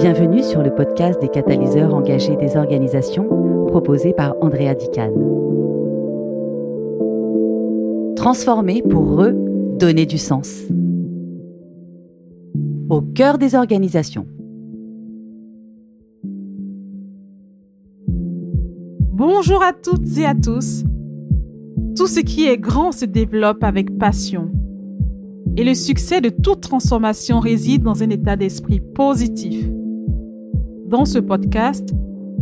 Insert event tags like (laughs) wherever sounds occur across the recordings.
Bienvenue sur le podcast des catalyseurs engagés des organisations proposé par Andrea Dican. Transformer pour redonner du sens. Au cœur des organisations. Bonjour à toutes et à tous. Tout ce qui est grand se développe avec passion. Et le succès de toute transformation réside dans un état d'esprit positif. Dans ce podcast,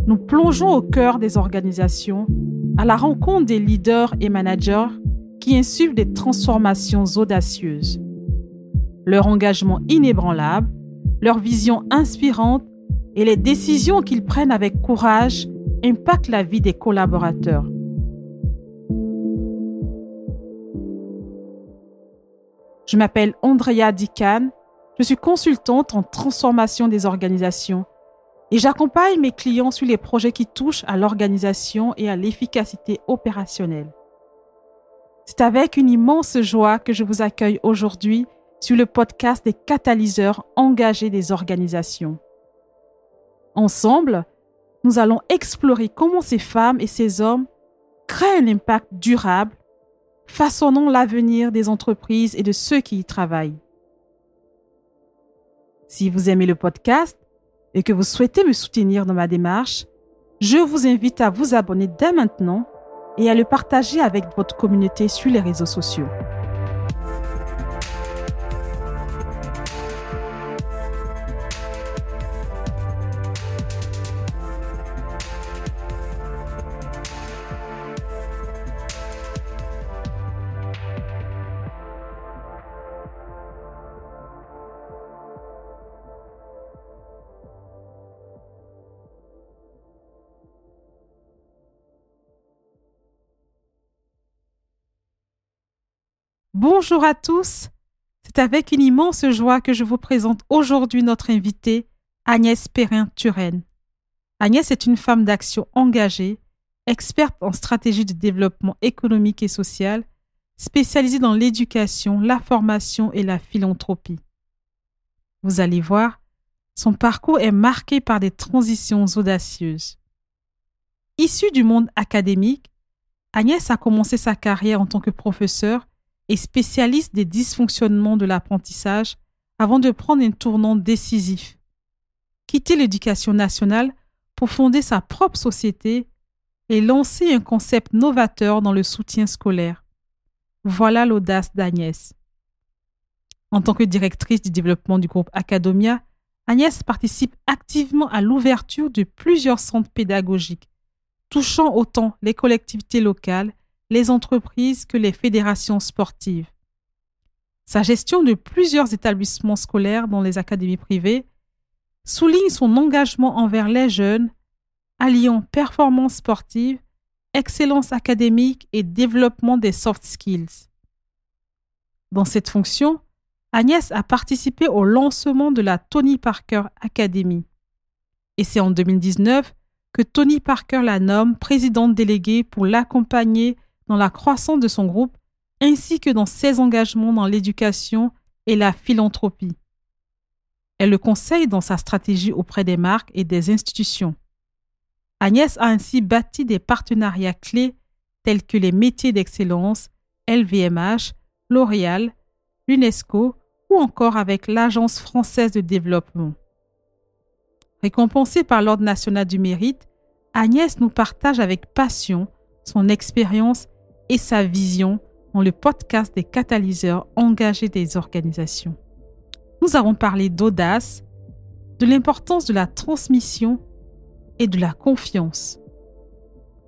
nous plongeons au cœur des organisations, à la rencontre des leaders et managers qui insufflent des transformations audacieuses. Leur engagement inébranlable, leur vision inspirante et les décisions qu'ils prennent avec courage impactent la vie des collaborateurs. Je m'appelle Andrea Dican, je suis consultante en transformation des organisations et j'accompagne mes clients sur les projets qui touchent à l'organisation et à l'efficacité opérationnelle. C'est avec une immense joie que je vous accueille aujourd'hui sur le podcast des catalyseurs engagés des organisations. Ensemble, nous allons explorer comment ces femmes et ces hommes créent un impact durable, façonnant l'avenir des entreprises et de ceux qui y travaillent. Si vous aimez le podcast, et que vous souhaitez me soutenir dans ma démarche, je vous invite à vous abonner dès maintenant et à le partager avec votre communauté sur les réseaux sociaux. Bonjour à tous. C'est avec une immense joie que je vous présente aujourd'hui notre invitée, Agnès Perrin-Turenne. Agnès est une femme d'action engagée, experte en stratégie de développement économique et social, spécialisée dans l'éducation, la formation et la philanthropie. Vous allez voir, son parcours est marqué par des transitions audacieuses. Issue du monde académique, Agnès a commencé sa carrière en tant que professeure et spécialiste des dysfonctionnements de l'apprentissage avant de prendre un tournant décisif. Quitter l'éducation nationale pour fonder sa propre société et lancer un concept novateur dans le soutien scolaire. Voilà l'audace d'Agnès. En tant que directrice du développement du groupe Academia, Agnès participe activement à l'ouverture de plusieurs centres pédagogiques, touchant autant les collectivités locales les entreprises que les fédérations sportives. Sa gestion de plusieurs établissements scolaires dans les académies privées souligne son engagement envers les jeunes, alliant performance sportive, excellence académique et développement des soft skills. Dans cette fonction, Agnès a participé au lancement de la Tony Parker Academy. Et c'est en 2019 que Tony Parker la nomme présidente déléguée pour l'accompagner dans la croissance de son groupe ainsi que dans ses engagements dans l'éducation et la philanthropie. Elle le conseille dans sa stratégie auprès des marques et des institutions. Agnès a ainsi bâti des partenariats clés tels que les métiers d'excellence, LVMH, L'Oréal, l'UNESCO ou encore avec l'Agence française de développement. Récompensée par l'Ordre national du mérite, Agnès nous partage avec passion son expérience et sa vision dans le podcast des catalyseurs engagés des organisations. Nous avons parlé d'audace, de l'importance de la transmission et de la confiance.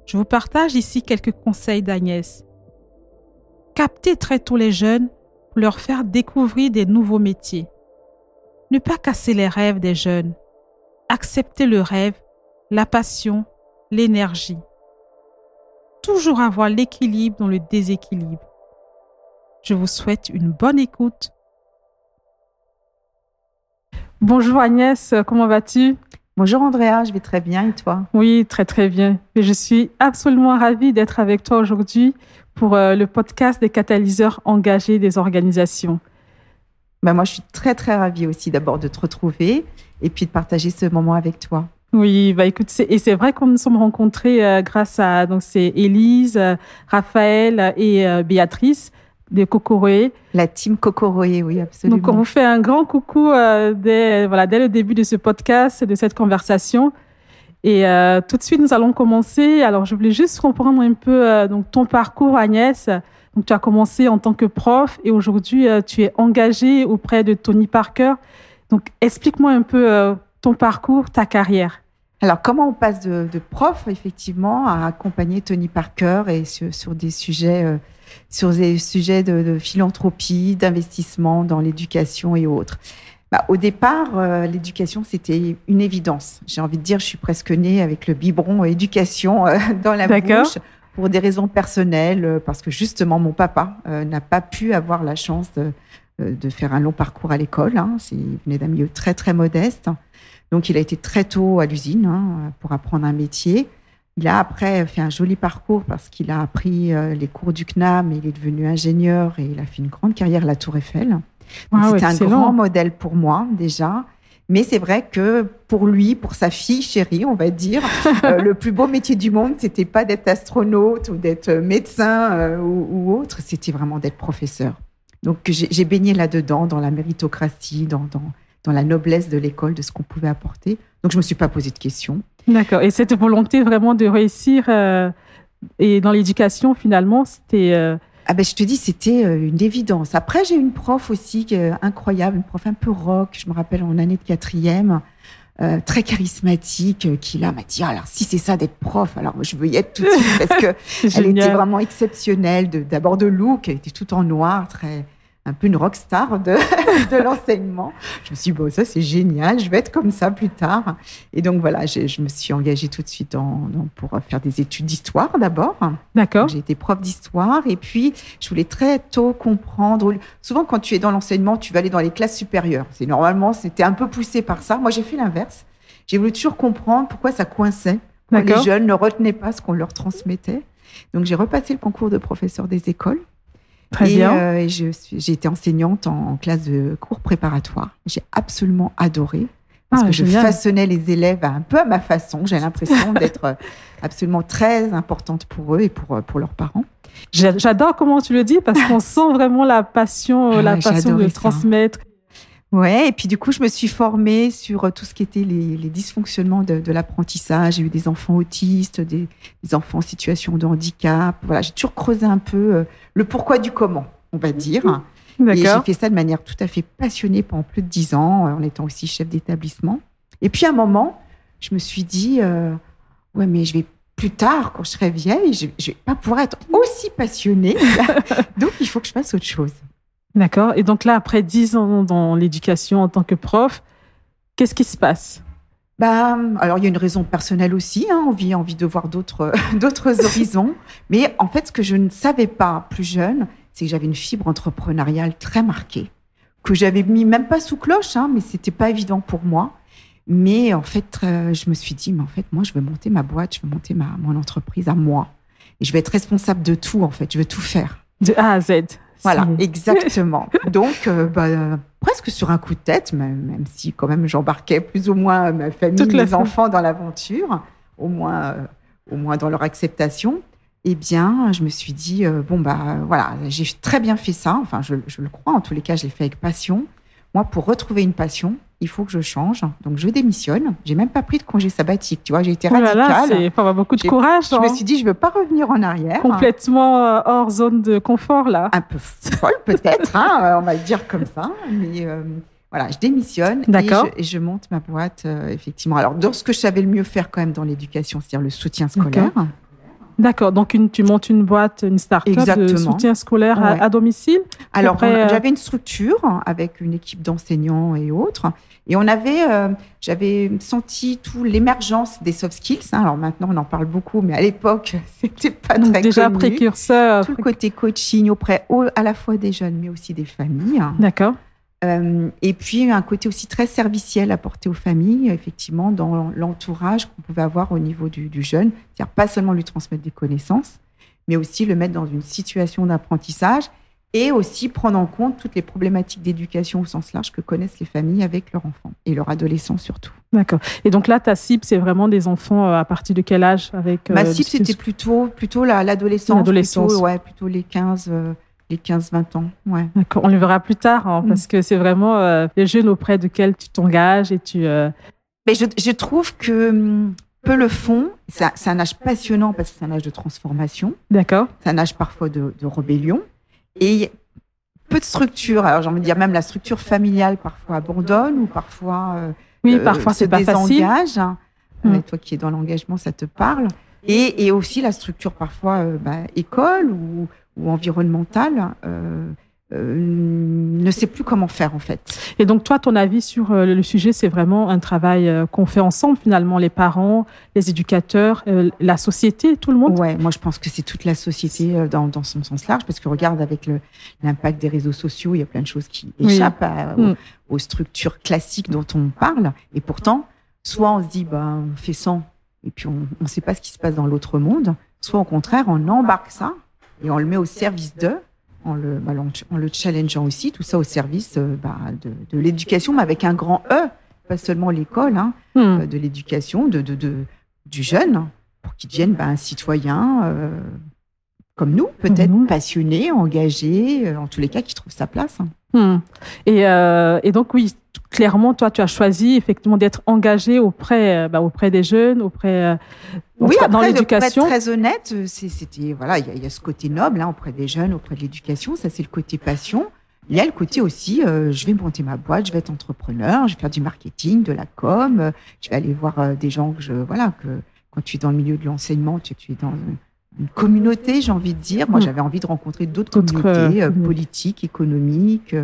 Je vous partage ici quelques conseils d'Agnès. Captez très tôt les jeunes pour leur faire découvrir des nouveaux métiers. Ne pas casser les rêves des jeunes. Accepter le rêve, la passion, l'énergie toujours avoir l'équilibre dans le déséquilibre. Je vous souhaite une bonne écoute. Bonjour Agnès, comment vas-tu? Bonjour Andrea, je vais très bien et toi? Oui, très très bien. Et je suis absolument ravie d'être avec toi aujourd'hui pour euh, le podcast des catalyseurs engagés des organisations. Ben moi, je suis très, très ravie aussi d'abord de te retrouver et puis de partager ce moment avec toi. Oui, bah écoute, et c'est vrai qu'on nous sommes rencontrés euh, grâce à donc c'est Élise, euh, Raphaël et euh, Béatrice de Cocoroé. La team Cocoroé, oui, absolument. Donc on vous fait un grand coucou dès voilà dès le début de ce podcast, de cette conversation. Et tout de suite, nous allons commencer. Alors, je voulais juste comprendre un peu donc ton parcours, Agnès. Donc, tu as commencé en tant que prof et aujourd'hui, tu es engagée auprès de Tony Parker. Donc, explique-moi un peu ton parcours, ta carrière alors, comment on passe de, prof, effectivement, à accompagner Tony Parker et sur, des sujets, euh, sur des sujets de, philanthropie, d'investissement dans l'éducation et autres? Bah, Au départ, euh, l'éducation, c'était une évidence. J'ai envie de dire, je suis presque née avec le biberon éducation euh, (laughs) dans la bouche pour des raisons personnelles, parce que justement, mon papa n'a pas pu avoir la chance de, faire un long parcours à l'école. Hein. Il venait d'un milieu très, très modeste. Donc, il a été très tôt à l'usine hein, pour apprendre un métier. Il a après fait un joli parcours parce qu'il a appris euh, les cours du CNAM, il est devenu ingénieur et il a fait une grande carrière à la Tour Eiffel. Ah c'était un grand modèle pour moi déjà. Mais c'est vrai que pour lui, pour sa fille chérie, on va dire, (laughs) euh, le plus beau métier du monde, c'était pas d'être astronaute ou d'être médecin euh, ou, autre, c'était vraiment d'être professeur. Donc j'ai baigné là-dedans, dans la méritocratie, dans, dans, dans la noblesse de l'école, de ce qu'on pouvait apporter. Donc, je ne me suis pas posé de questions. D'accord. Et cette volonté vraiment de réussir euh, et dans l'éducation, finalement, c'était... Euh, ah ben, je te dis, c'était euh, une évidence. Après, j'ai une prof aussi incroyable, une prof un peu rock, je me rappelle en année de quatrième, très charismatique, qui là m'a dit, alors si c'est ça d'être prof, alors je veux y être tout de suite parce (laughs) qu'elle était vraiment exceptionnelle, d'abord de, de look, elle était tout en noir, très un peu une rockstar de, (laughs) de l'enseignement. Je me suis dit, bon, ça c'est génial, je vais être comme ça plus tard. Et donc voilà, je me suis engagée tout de suite pour faire des études d'histoire d'abord. D'accord. J'ai été prof d'histoire et puis je voulais très tôt comprendre. Souvent, quand tu es dans l'enseignement, tu vas aller dans les classes supérieures. C'est normalement, c'était un peu poussé par ça. Moi, j'ai fait l'inverse. J'ai voulu toujours comprendre pourquoi ça coinçait. Les jeunes ne retenaient pas ce qu'on leur transmettait. Donc, j'ai repassé le concours de professeur des écoles. Très et, bien. Euh, j'ai été enseignante en, classe de cours préparatoire. J'ai absolument adoré parce ah, que je façonnais les élèves un peu à ma façon. J'ai l'impression (laughs) d'être euh, absolument très importante pour eux et pour, euh, pour leurs parents. J'adore comment tu le dis parce qu'on (laughs) sent vraiment la passion, ah la passion de transmettre. Ouais, et puis du coup, je me suis formée sur tout ce qui était les, les dysfonctionnements de, de l'apprentissage. J'ai eu des enfants autistes, des, des, enfants en situation de handicap. Voilà, j'ai toujours creusé un peu euh, le pourquoi du comment, on va dire. Et j'ai fait ça de manière tout à fait passionnée pendant plus de dix ans, euh, en étant aussi chef d'établissement. Et puis à un moment, je me suis dit, euh, ouais, mais je vais plus tard, quand je serai vieille, je, je vais pas pouvoir être aussi passionnée. (laughs) Donc, il faut que je fasse autre chose. D'accord. Et donc là, après dix ans dans l'éducation en tant que prof, qu'est-ce qui se passe? Bah, alors il y a une raison personnelle aussi, hein, envie, envie de voir d'autres, (laughs) d'autres (laughs) horizons. Mais en fait, ce que je ne savais pas plus jeune, c'est que j'avais une fibre entrepreneuriale très marquée, que j'avais mis même pas sous cloche, hein, mais c'était pas évident pour moi. Mais en fait, euh, je me suis dit, mais en fait, moi, je veux monter ma boîte, je veux monter ma, mon entreprise à moi. Et je vais être responsable de tout, en fait. Je veux tout faire. De A à Z. Voilà, exactement. (laughs) Donc, euh, bah, presque sur un coup de tête, même, si quand même j'embarquais plus ou moins ma famille, mes enfants dans l'aventure, au moins, euh, au moins dans leur acceptation. Eh bien, je me suis dit euh, bon bah voilà, j'ai très bien fait ça. Enfin, je, je, le crois. En tous les cas, je l'ai fait avec passion. Moi, pour retrouver une passion, il faut que je change. Donc, je démissionne. J'ai même pas pris de congé sabbatique. Tu vois, j'ai été radicale. Oh là il faut avoir beaucoup de courage. Je me hein. suis dit, je veux pas revenir en arrière. Complètement euh, hors zone de confort, là. Un peu folle, peut-être. hein, euh, (laughs) on va le dire comme ça. Mais euh, voilà, je démissionne et je, monte ma boîte, effectivement. Alors, dans ce que je savais le mieux faire quand même dans l'éducation, c'est-à-dire le soutien scolaire. D'accord, donc tu montes une boîte, une start-up de soutien scolaire à, domicile Alors, j'avais une structure avec une équipe d'enseignants et autres. Et on avait, euh, j'avais senti tout l'émergence des soft skills. Hein. Alors maintenant, on en parle beaucoup, mais à l'époque, (laughs) c'était pas Donc très déjà précurseur. Tout le côté coaching auprès à la fois des jeunes, mais aussi des familles. D'accord. Euh, et puis un côté aussi très serviciel apporté aux familles, effectivement, dans l'entourage qu'on pouvait avoir au niveau du, du jeune. C'est-à-dire pas seulement lui transmettre des connaissances, mais aussi le mettre dans une situation d'apprentissage et aussi prendre en compte toutes les problématiques d'éducation au sens large que connaissent les familles avec leurs enfants et leurs adolescents surtout. D'accord. Et donc là, ta cible, c'est vraiment des enfants euh, à partir de quel âge avec, Ma cible, c'était plutôt, plutôt l'adolescence. L'adolescence. Plutôt, ouais, plutôt les 15, les 15-20 ans. Ouais. D'accord. On le verra plus tard, hein, parce mm. que c'est vraiment les jeunes auprès desquels tu t'engages et tu. Mais je, je, trouve que hum, peu le font. C'est un âge passionnant parce que c'est un âge de transformation. D'accord. C'est un âge parfois de, rébellion. Et peu de structure. Alors, j'ai envie de dire, même la structure familiale parfois abandonne ou parfois. Euh, oui, euh, parfois c'est pas facile. Mm. Toi qui es dans l'engagement, ça te parle. Et, et, aussi la structure parfois euh, bah, école ou, ou environnementale. Euh, ne sait plus comment faire en fait. Et donc toi, ton avis sur euh, le sujet, c'est vraiment un travail euh, qu'on fait ensemble finalement, les parents, les éducateurs, la société, tout le monde? Ouais, moi je pense que c'est toute la société dans, dans, son sens large, parce que regarde avec l'impact des réseaux sociaux, il y a plein de choses qui échappent mm. aux, structures classiques dont on parle, et pourtant, soit on se dit, bah, on fait sans, et puis on ne sait pas ce qui se passe dans l'autre monde, soit au contraire, on embarque ça et on le met au service d'eux en le, bah, en le challengeant aussi, tout ça au service euh, bah, de, de l'éducation, mais avec un grand E, pas seulement l'école, hein, hmm. euh, de l'éducation, de, de, de, du jeune, pour qu'il devienne bah, un citoyen euh, comme nous, peut-être passionné, engagé, en tous les cas, qui trouve sa place. Hein. Hmm. Et, et, donc, oui, clairement, toi, tu as choisi effectivement d'être engagé auprès, bah, auprès des jeunes, auprès oui, dans l'éducation. Très honnête, euh, c'était voilà, il y, a ce côté noble hein, auprès des jeunes, auprès de l'éducation. Ça, c'est le côté passion. Il y a le côté aussi, euh, je vais monter ma boîte, je vais être entrepreneur, je vais faire du marketing, de la com, euh, je vais aller voir des gens que je voilà que quand tu es dans le milieu de l'enseignement, tu, es dans une communauté, j'ai envie de dire. Moi, mm. j'avais envie de rencontrer d'autres communautés mm. politiques, économiques,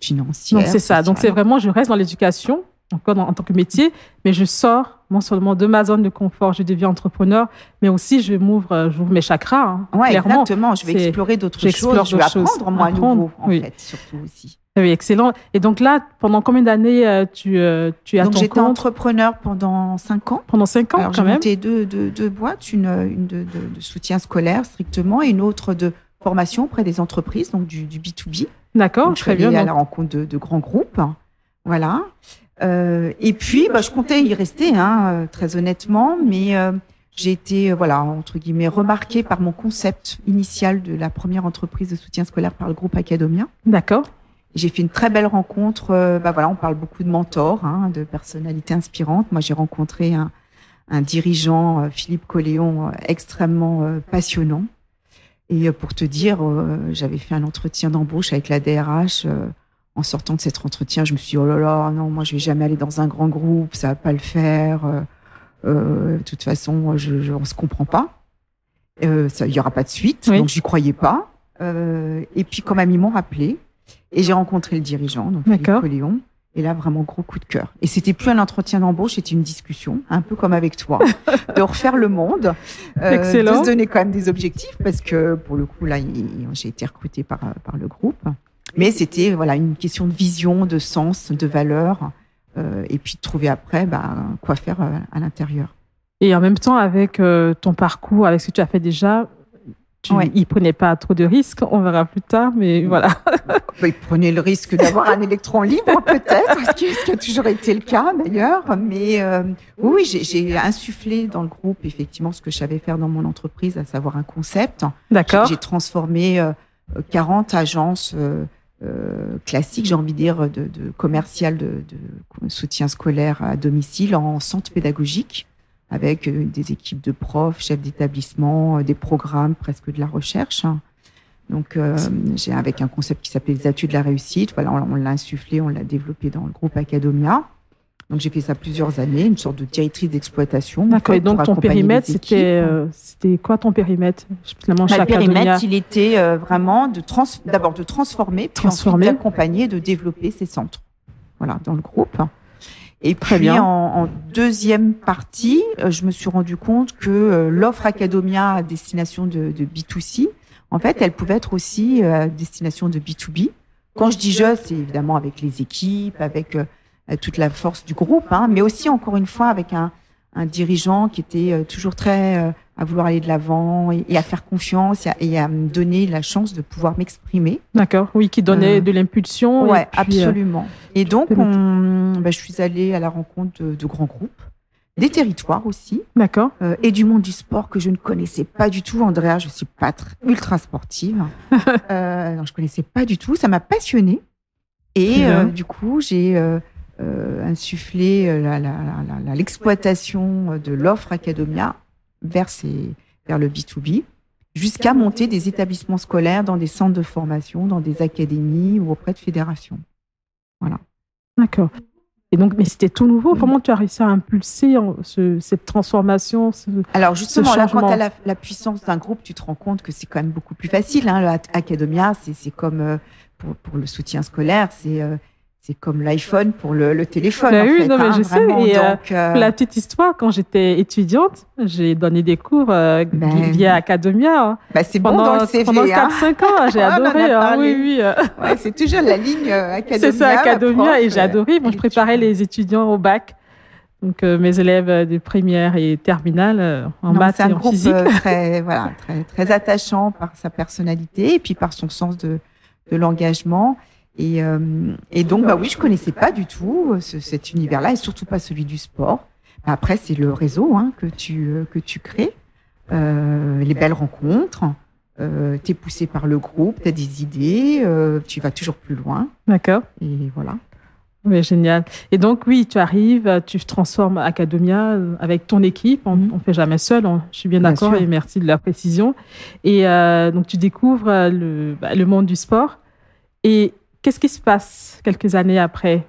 financières. C'est ça. Donc c'est vraiment, je reste dans l'éducation encore en tant que métier, mais je sors non seulement de ma zone de confort, je deviens entrepreneur, mais aussi je m'ouvre, euh, j'ouvre mes chakras. Hein, exactement. Je vais explorer d'autres choses. Je vais apprendre moi à nouveau, en fait, surtout aussi. Oui, excellent. Et donc là, pendant combien d'années euh, tu, euh, tu as donc j'étais entrepreneur pendant cinq ans. Pendant cinq ans, quand même. J'ai deux, deux, deux, boîtes, une, une de, de, soutien scolaire strictement et une autre de formation auprès des entreprises, donc du, du B2B. D'accord, très bien. à la rencontre de, de grands groupes. Voilà. Euh, et puis, bah, je comptais y rester, hein, euh, très honnêtement, mais euh, j'ai été, voilà, entre guillemets, remarquée par mon concept initial de la première entreprise de soutien scolaire par le groupe Academia. D'accord. J'ai fait une très belle rencontre. bah voilà, on parle beaucoup de mentors, hein, de personnalités inspirantes. Moi, j'ai rencontré un, un, dirigeant, Philippe Colléon, extrêmement passionnant. Et pour te dire, j'avais fait un entretien d'embauche avec la DRH en sortant de cet entretien, je me suis dit, oh là là, non, moi, je vais jamais aller dans un grand groupe, ça va pas le faire. Euh, euh de toute façon, je, je, on se comprend pas. Euh, il y aura pas de suite, donc j'y croyais pas. Euh, et puis, quand même, ils m'ont rappelé et j'ai rencontré le dirigeant, donc Léon. Et là, vraiment gros coup de cœur. Et c'était plus un entretien d'embauche, c'était une discussion, un peu comme avec toi, (laughs) de refaire le monde, euh, de se donner quand même des objectifs, parce que pour le coup, là, j'ai été recrutée par, par le groupe. Mais c'était voilà une question de vision, de sens, de valeur, euh, et puis de trouver après bah, quoi faire euh, à l'intérieur. Et en même temps, avec euh, ton parcours, avec ce que tu as fait déjà, tu, ouais. il prenait pas trop de risques, on verra plus tard, mais voilà. il prenait le risque d'avoir un électron libre, (laughs) peut-être, ce, qui a toujours été le cas d'ailleurs. Mais oui, j'ai insufflé dans le groupe effectivement ce que je savais faire dans mon entreprise, à savoir un concept. D'accord. J'ai transformé 40 agences euh, classique, j'ai envie de dire, de, de commercial de, de, soutien scolaire à domicile en centre pédagogique avec euh, des équipes de profs, chefs d'établissement, euh, des programmes, presque de la recherche. Donc, euh, j'ai avec un concept qui s'appelle les études de la réussite. Voilà, on, on l'a insufflé, on l'a développé dans le groupe Academia. Donc j'ai fait ça plusieurs années, une sorte de directrice d'exploitation. D'accord. Et donc ton périmètre, c'était euh, c'était quoi ton périmètre? Finalement, Le périmètre, il était euh, vraiment de trans d'abord de transformer, puis transformer. d'accompagner, de développer ces centres. Voilà, dans le groupe. Et Très puis bien. En, en, deuxième partie, euh, je me suis rendu compte que l'offre Academia à destination de, de, B2C, en fait, elle pouvait être aussi à destination de B2B. Quand je dis je, c'est évidemment avec les équipes, avec euh, toute la force du groupe, hein, mais aussi encore une fois avec un, un dirigeant qui était euh, toujours très euh, à vouloir aller de l'avant et, à faire confiance et à, me donner la chance de pouvoir m'exprimer. D'accord, oui, qui donnait de l'impulsion. Oui, absolument. et donc, bah, je suis allée à la rencontre de, grands groupes des territoires aussi. D'accord. et du monde du sport que je ne connaissais pas du tout. Andrea, je suis pas ultra sportive. (laughs) euh, je connaissais pas du tout. Ça m'a passionnée. Et du coup, j'ai insuffler euh, l'exploitation de l'offre Academia vers, vers le B2B, jusqu'à monter des établissements scolaires dans des centres de formation, dans des académies ou auprès de fédérations. Voilà. D'accord. Et donc, mais c'était tout nouveau. Comment tu as réussi à impulser cette transformation Alors justement, là, quand tu as la, puissance d'un groupe, tu te rends compte que c'est quand même beaucoup plus facile. Hein. Academia, c'est comme euh, pour, pour, le soutien scolaire, c'est c'est comme l'iPhone pour le, téléphone. Bah oui, non, mais hein, je sais. Et euh, euh, la petite histoire, quand j'étais étudiante, j'ai donné des cours euh, ben via Academia. Hein. Bah, c'est bon dans le CV. Pendant 4-5 hein. ans, (laughs) j'ai adoré. oui, oui. Ouais, c'est toujours la ligne (laughs) Academia. C'est ça, Academia, et j'ai adoré. Bon, je préparais les étudiants au bac. Donc, mes élèves de première et terminale en maths et en physique. C'est un groupe très, voilà, très, très attachant par sa personnalité et puis par son sens de, de l'engagement. Et, euh, et, donc, bah oui, je connaissais pas du tout euh, cet univers-là, et surtout pas celui du sport. Après, c'est le réseau hein, que tu euh, que tu crées, euh, les belles rencontres. Euh, tu es poussé par le groupe, tu as des idées, euh, tu vas toujours plus loin. D'accord. Et voilà. Oui, génial. Et donc, oui, tu arrives, tu transformes Academia avec ton équipe. On ne mm-hmm. fait jamais seul, je suis bien, d'accord et merci de la précision. Et euh, donc, tu découvres le, bah, le monde du sport. Et Qu'est-ce qui se passe quelques années après?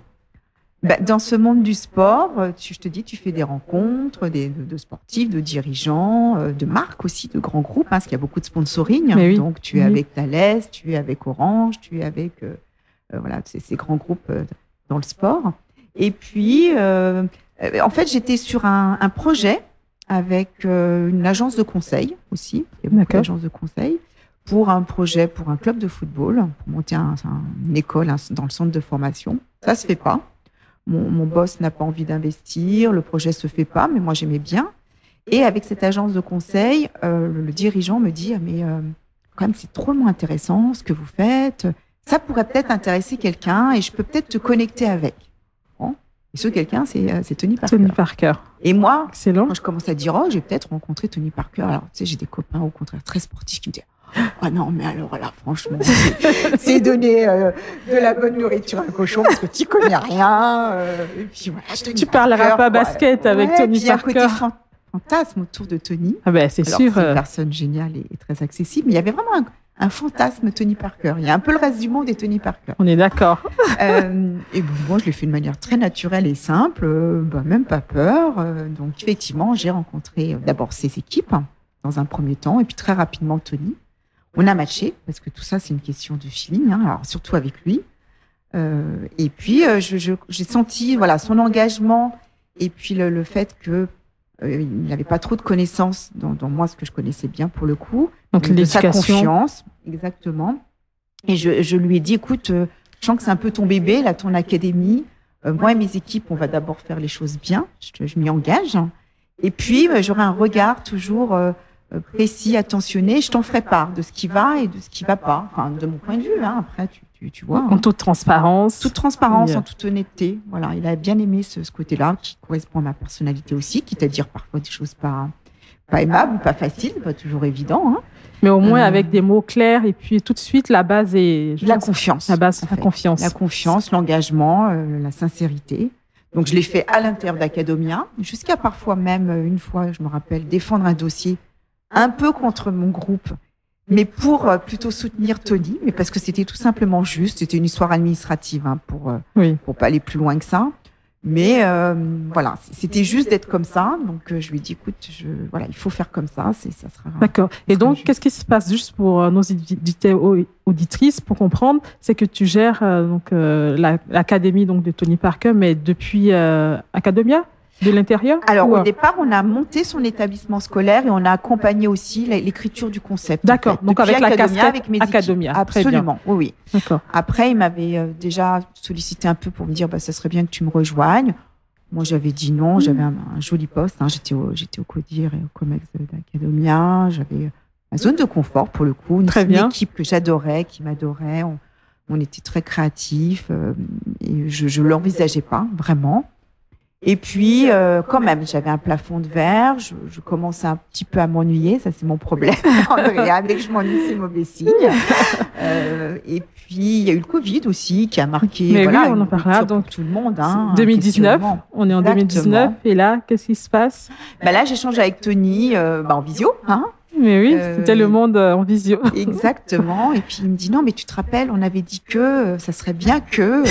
Bah, dans ce monde du sport, tu, je te dis, tu fais des rencontres des, de, sportifs, de dirigeants, euh, de marques aussi, de grands groupes, hein, parce qu'il y a beaucoup de sponsoring. Donc, tu es avec Thales, tu es avec Orange, tu es avec euh, euh, voilà, ces, ces, grands groupes dans le sport. Et puis, en fait, j'étais sur un, un, projet avec une agence de conseil aussi, une agence de conseil, pour un projet, pour un club de football, pour monter une école dans le centre de formation. Ça se fait pas. Mon, boss n'a pas envie d'investir, le projet se fait pas, mais moi j'aimais bien. Et avec cette agence de conseil, euh, le, dirigeant me dit mais euh, quand même c'est trop intéressant ce que vous faites. Ça pourrait peut-être intéresser quelqu'un et je peux peut-être te connecter avec. Et ce quelqu'un, c'est euh, Tony Parker. Tony Parker. Et moi, quand je commence à dire, oh, j'ai peut-être rencontré Tony Parker. Alors, tu sais, j'ai des copains, au contraire, très sportifs qui me disent, ah non, mais alors là, franchement, c'est donner euh, de la bonne nourriture à un cochon parce que tu connais rien. Euh, et puis voilà, tu parleras pas basket avec Tony Parker. Il y a un côté fantasme autour de Tony. Ah ben c'est sûr. C'est une personne géniale et, très accessible. Mais il y avait vraiment un, fantasme Tony Parker. Il y a un peu le reste du monde et Tony Parker. On est d'accord. et bon, moi, je l'ai fait de manière très naturelle et simple, bah, même pas peur. donc effectivement, j'ai rencontré d'abord ses équipes dans un premier temps, et puis très rapidement Tony. On a matché, parce que tout ça, c'est une question de feeling, hein, alors surtout avec lui. Euh, et puis, euh, j'ai senti voilà, son engagement et puis le, fait que euh, il n'avait pas trop de connaissances dans, moi, ce que je connaissais bien pour le coup. Donc, de sa confiance. Exactement. Et je, lui ai dit, écoute, je sens que c'est un peu ton bébé, là, ton académie. moi et mes équipes, on va d'abord faire les choses bien. Je, je m'y engage. Et puis, j'aurai un regard toujours euh, précis, attentionné. Je t'en ferai part de ce qui va et de ce qui va pas. Enfin, de mon point de vue. Hein. Après, tu, tu, tu vois. En toute transparence. Toute transparence, en toute honnêteté. Voilà, il a bien aimé ce, ce côté-là, qui correspond à ma personnalité aussi, quitte à dire parfois des choses pas pas aimables ou pas faciles, pas toujours évident. Hein. Mais au moins euh, avec des mots clairs et puis tout de suite la base est la confiance. La base, la confiance. La confiance, l'engagement, euh, la sincérité. Donc je l'ai fait à l'intérieur d'Academia, jusqu'à parfois même une fois, je me rappelle, défendre un dossier un peu contre mon groupe, mais pour euh, plutôt soutenir Tony, mais parce que c'était tout simplement juste. C'était une histoire administrative hein, pour euh, oui. pour pas aller plus loin que ça. Mais euh, voilà, c'était juste d'être comme ça. Donc je lui ai dit, écoute, je, voilà, il faut faire comme ça. C'est ça sera. D'accord. Et donc, qu'est-ce qui se passe juste pour nos auditrices pour comprendre, c'est que tu gères donc l'académie donc de Tony Parker, mais depuis Academia? De l'intérieur Alors, au départ, on a monté son établissement scolaire et on a accompagné aussi l'écriture du concept. D'accord. Donc, avec la casquette avec mes Academia. Absolument. Oui, oui. D'accord. Après, il m'avait euh, déjà sollicité un peu pour me dire, bah, ça serait bien que tu me rejoignes. Moi, j'avais dit non. J'avais un, joli poste. Hein. J'étais au, j'étais au CODIR et au COMEX d'Academia. J'avais ma zone de confort pour le coup. Une, Très bien. équipe que j'adorais, qui m'adorait. On, on était très créatifs euh, et je ne l'envisageais pas vraiment. Et puis, euh, quand même, j'avais un plafond de verre. Je, je commençais un petit peu à m'ennuyer. Ça, c'est mon problème. (laughs) Andrea, dès que je m'ennuie, c'est mauvais signe. Euh, et puis, il y a eu le Covid aussi qui a marqué. Mais voilà, oui, on en parlera. Donc, tout le monde. Hein, un 2019, questionnement. on est en Exactement. 2019 et là, qu'est-ce qui se passe? Bah là, j'échange avec Tony euh, bah, en visio. Hein, Mais oui, Euh, c'était le monde euh, en visio. (laughs) Exactement. Et puis il me dit non, mais tu te rappelles, on avait dit que euh, ça serait bien que.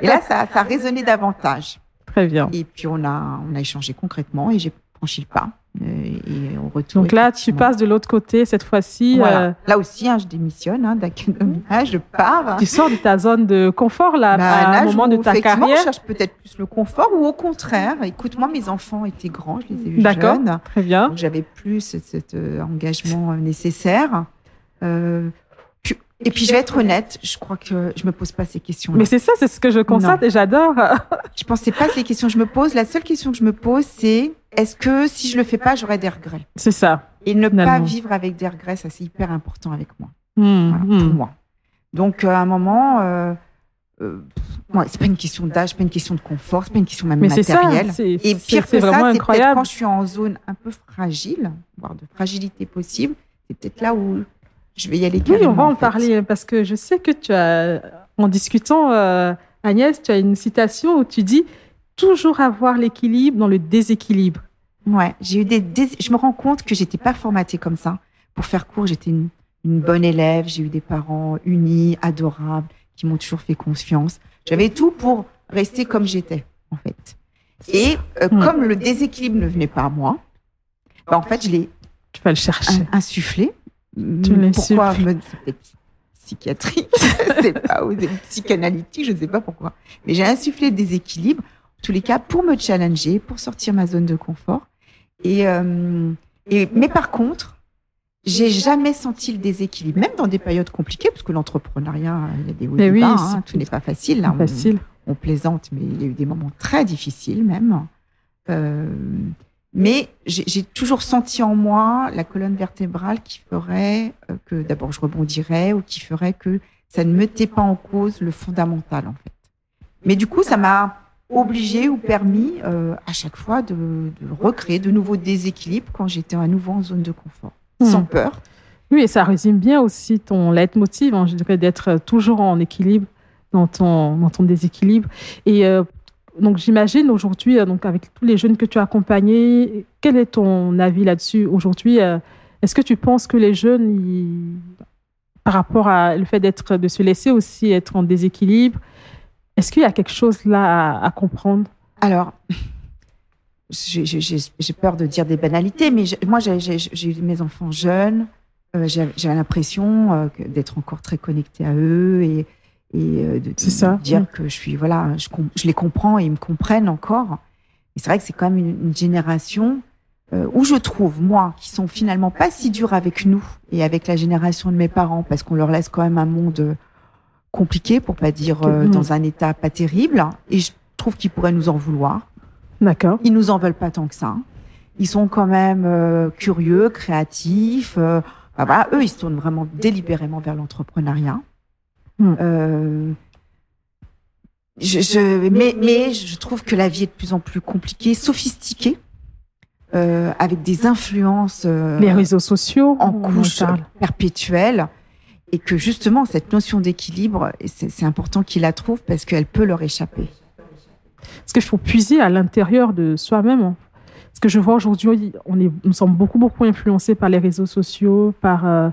Et là, ça, ça a résonné davantage. Très bien. Et puis on a, on a échangé concrètement et j'ai franchi le pas. Euh, Et on retourne. Donc là, tu passes de l'autre côté cette fois-ci. Voilà. euh, Là aussi, hein, je démissionne hein, d'académia, je pars. tu sors de ta zone de confort là, Bah, à un moment je- de ta effectivement, carrière. Je cherche peut-être plus le confort ou au contraire. Écoute, moi, mes enfants étaient grands, je les ai eus D'accord. jeunes. Très bien. Donc, j'avais plus cet, cet, euh, engagement nécessaire. Euh, et puis, je vais être honnête, je crois que je me pose pas ces questions. Mais c'est ça, c'est ce que je constate et j'adore. (laughs) Je pensais pas ces questions que je me pose. La seule question que je me pose, c'est est-ce que si je le fais pas, j'aurai des regrets? C'est ça. Et ne pas vivre avec des regrets, ça c'est hyper important avec moi. Hmm, Voilà, hmm. pour moi. Donc, euh, à un moment, euh, euh, ouais, c'est pas une question d'âge, c'est pas une question de confort, c'est pas une question même Mais c'est ça. matérielle. C'est Et pire c'est que vraiment ça, c'est peut-être quand je suis en zone un peu fragile, voire de fragilité possible, c'est peut-être là où je vais y aller Oui, on va en, fait. parler parce que je sais que tu as, en discutant, euh, Agnès, tu as une citation où tu dis toujours avoir l'équilibre dans le déséquilibre. Ouais, j'ai eu des, dés- je me rends compte que j'étais pas formatée comme ça. Pour faire court, j'étais une, une bonne élève. J'ai eu des parents unis, adorables, qui m'ont toujours fait confiance. J'avais tout pour rester comme j'étais, en fait. Et euh, Hmm. comme le déséquilibre ne venait pas à moi, bah, en fait, je l'ai Tu vas le chercher. in- insufflé. Tu l'as Pourquoi me- C'est psychiatrique, (laughs) je sais pas, ou psychanalytique, je sais pas pourquoi. Mais j'ai insufflé le déséquilibre, en tous les cas, pour me challenger, pour sortir ma zone de confort. Et, euh, et mais par contre, j'ai jamais senti le déséquilibre, même dans des périodes compliquées, parce que l'entrepreneuriat, il y a des hauts et des oui, bas, hein, tout n'est pas facile. là. C'est On- facile. on plaisante, mais il y a eu des moments très difficiles même. Euh, mais j'ai toujours senti en moi la colonne vertébrale qui ferait euh, que d'abord je rebondirais ou qui ferait que ça ne mettait pas en cause le fondamental en fait. Mais du coup, ça m'a obligé ou permis euh, à chaque fois de, de recréer de nouveaux déséquilibres quand j'étais à nouveau en zone de confort, sans Hmm. peur. Oui, et ça résume bien aussi ton leitmotiv, hein, je dirais, d'être toujours en équilibre dans ton, dans ton déséquilibre. Et euh, donc, j'imagine aujourd'hui, euh, donc avec tous les jeunes que tu as accompagnés, quel est ton avis là-dessus aujourd'hui euh, Est-ce que tu penses que les jeunes, par rapport à le fait d'être, de se laisser aussi être en déséquilibre, est-ce qu'il y a quelque chose là à, comprendre? Alors, j'ai- peur de dire des banalités, mais moi, j'ai- eu mes enfants jeunes. euh, j'ai- l'impression d'être encore très connectée à eux et, et euh, de, ça, dire mm. que je suis voilà, je, les comprends et ils me comprennent encore. Et c'est vrai que c'est quand même une, une génération euh, où je trouve moi qui sont finalement pas si durs avec nous et avec la génération de mes parents parce qu'on leur laisse quand même un monde compliqué pour pas dire euh, Mm. dans un état pas terrible. Et je trouve qu'ils pourraient nous en vouloir. D'accord. Ils nous en veulent pas tant que ça. Ils sont quand même euh, curieux, créatifs. bah voilà, eux, ils se tournent vraiment délibérément vers l'entrepreneuriat. Hmm. Euh, je, je- mais, mais je trouve que la vie est de plus en plus compliquée, sophistiquée, euh, avec des influences euh, Les réseaux sociaux, en couche perpétuelle. Et que justement, cette notion d'équilibre, c'est important qu'ils la trouvent parce qu'elle peut leur échapper. Parce qu'il faut puiser à l'intérieur de soi-même. hein. Parce que je vois aujourd'hui, on est, nous sommes beaucoup, beaucoup influencés par les réseaux sociaux, par euh,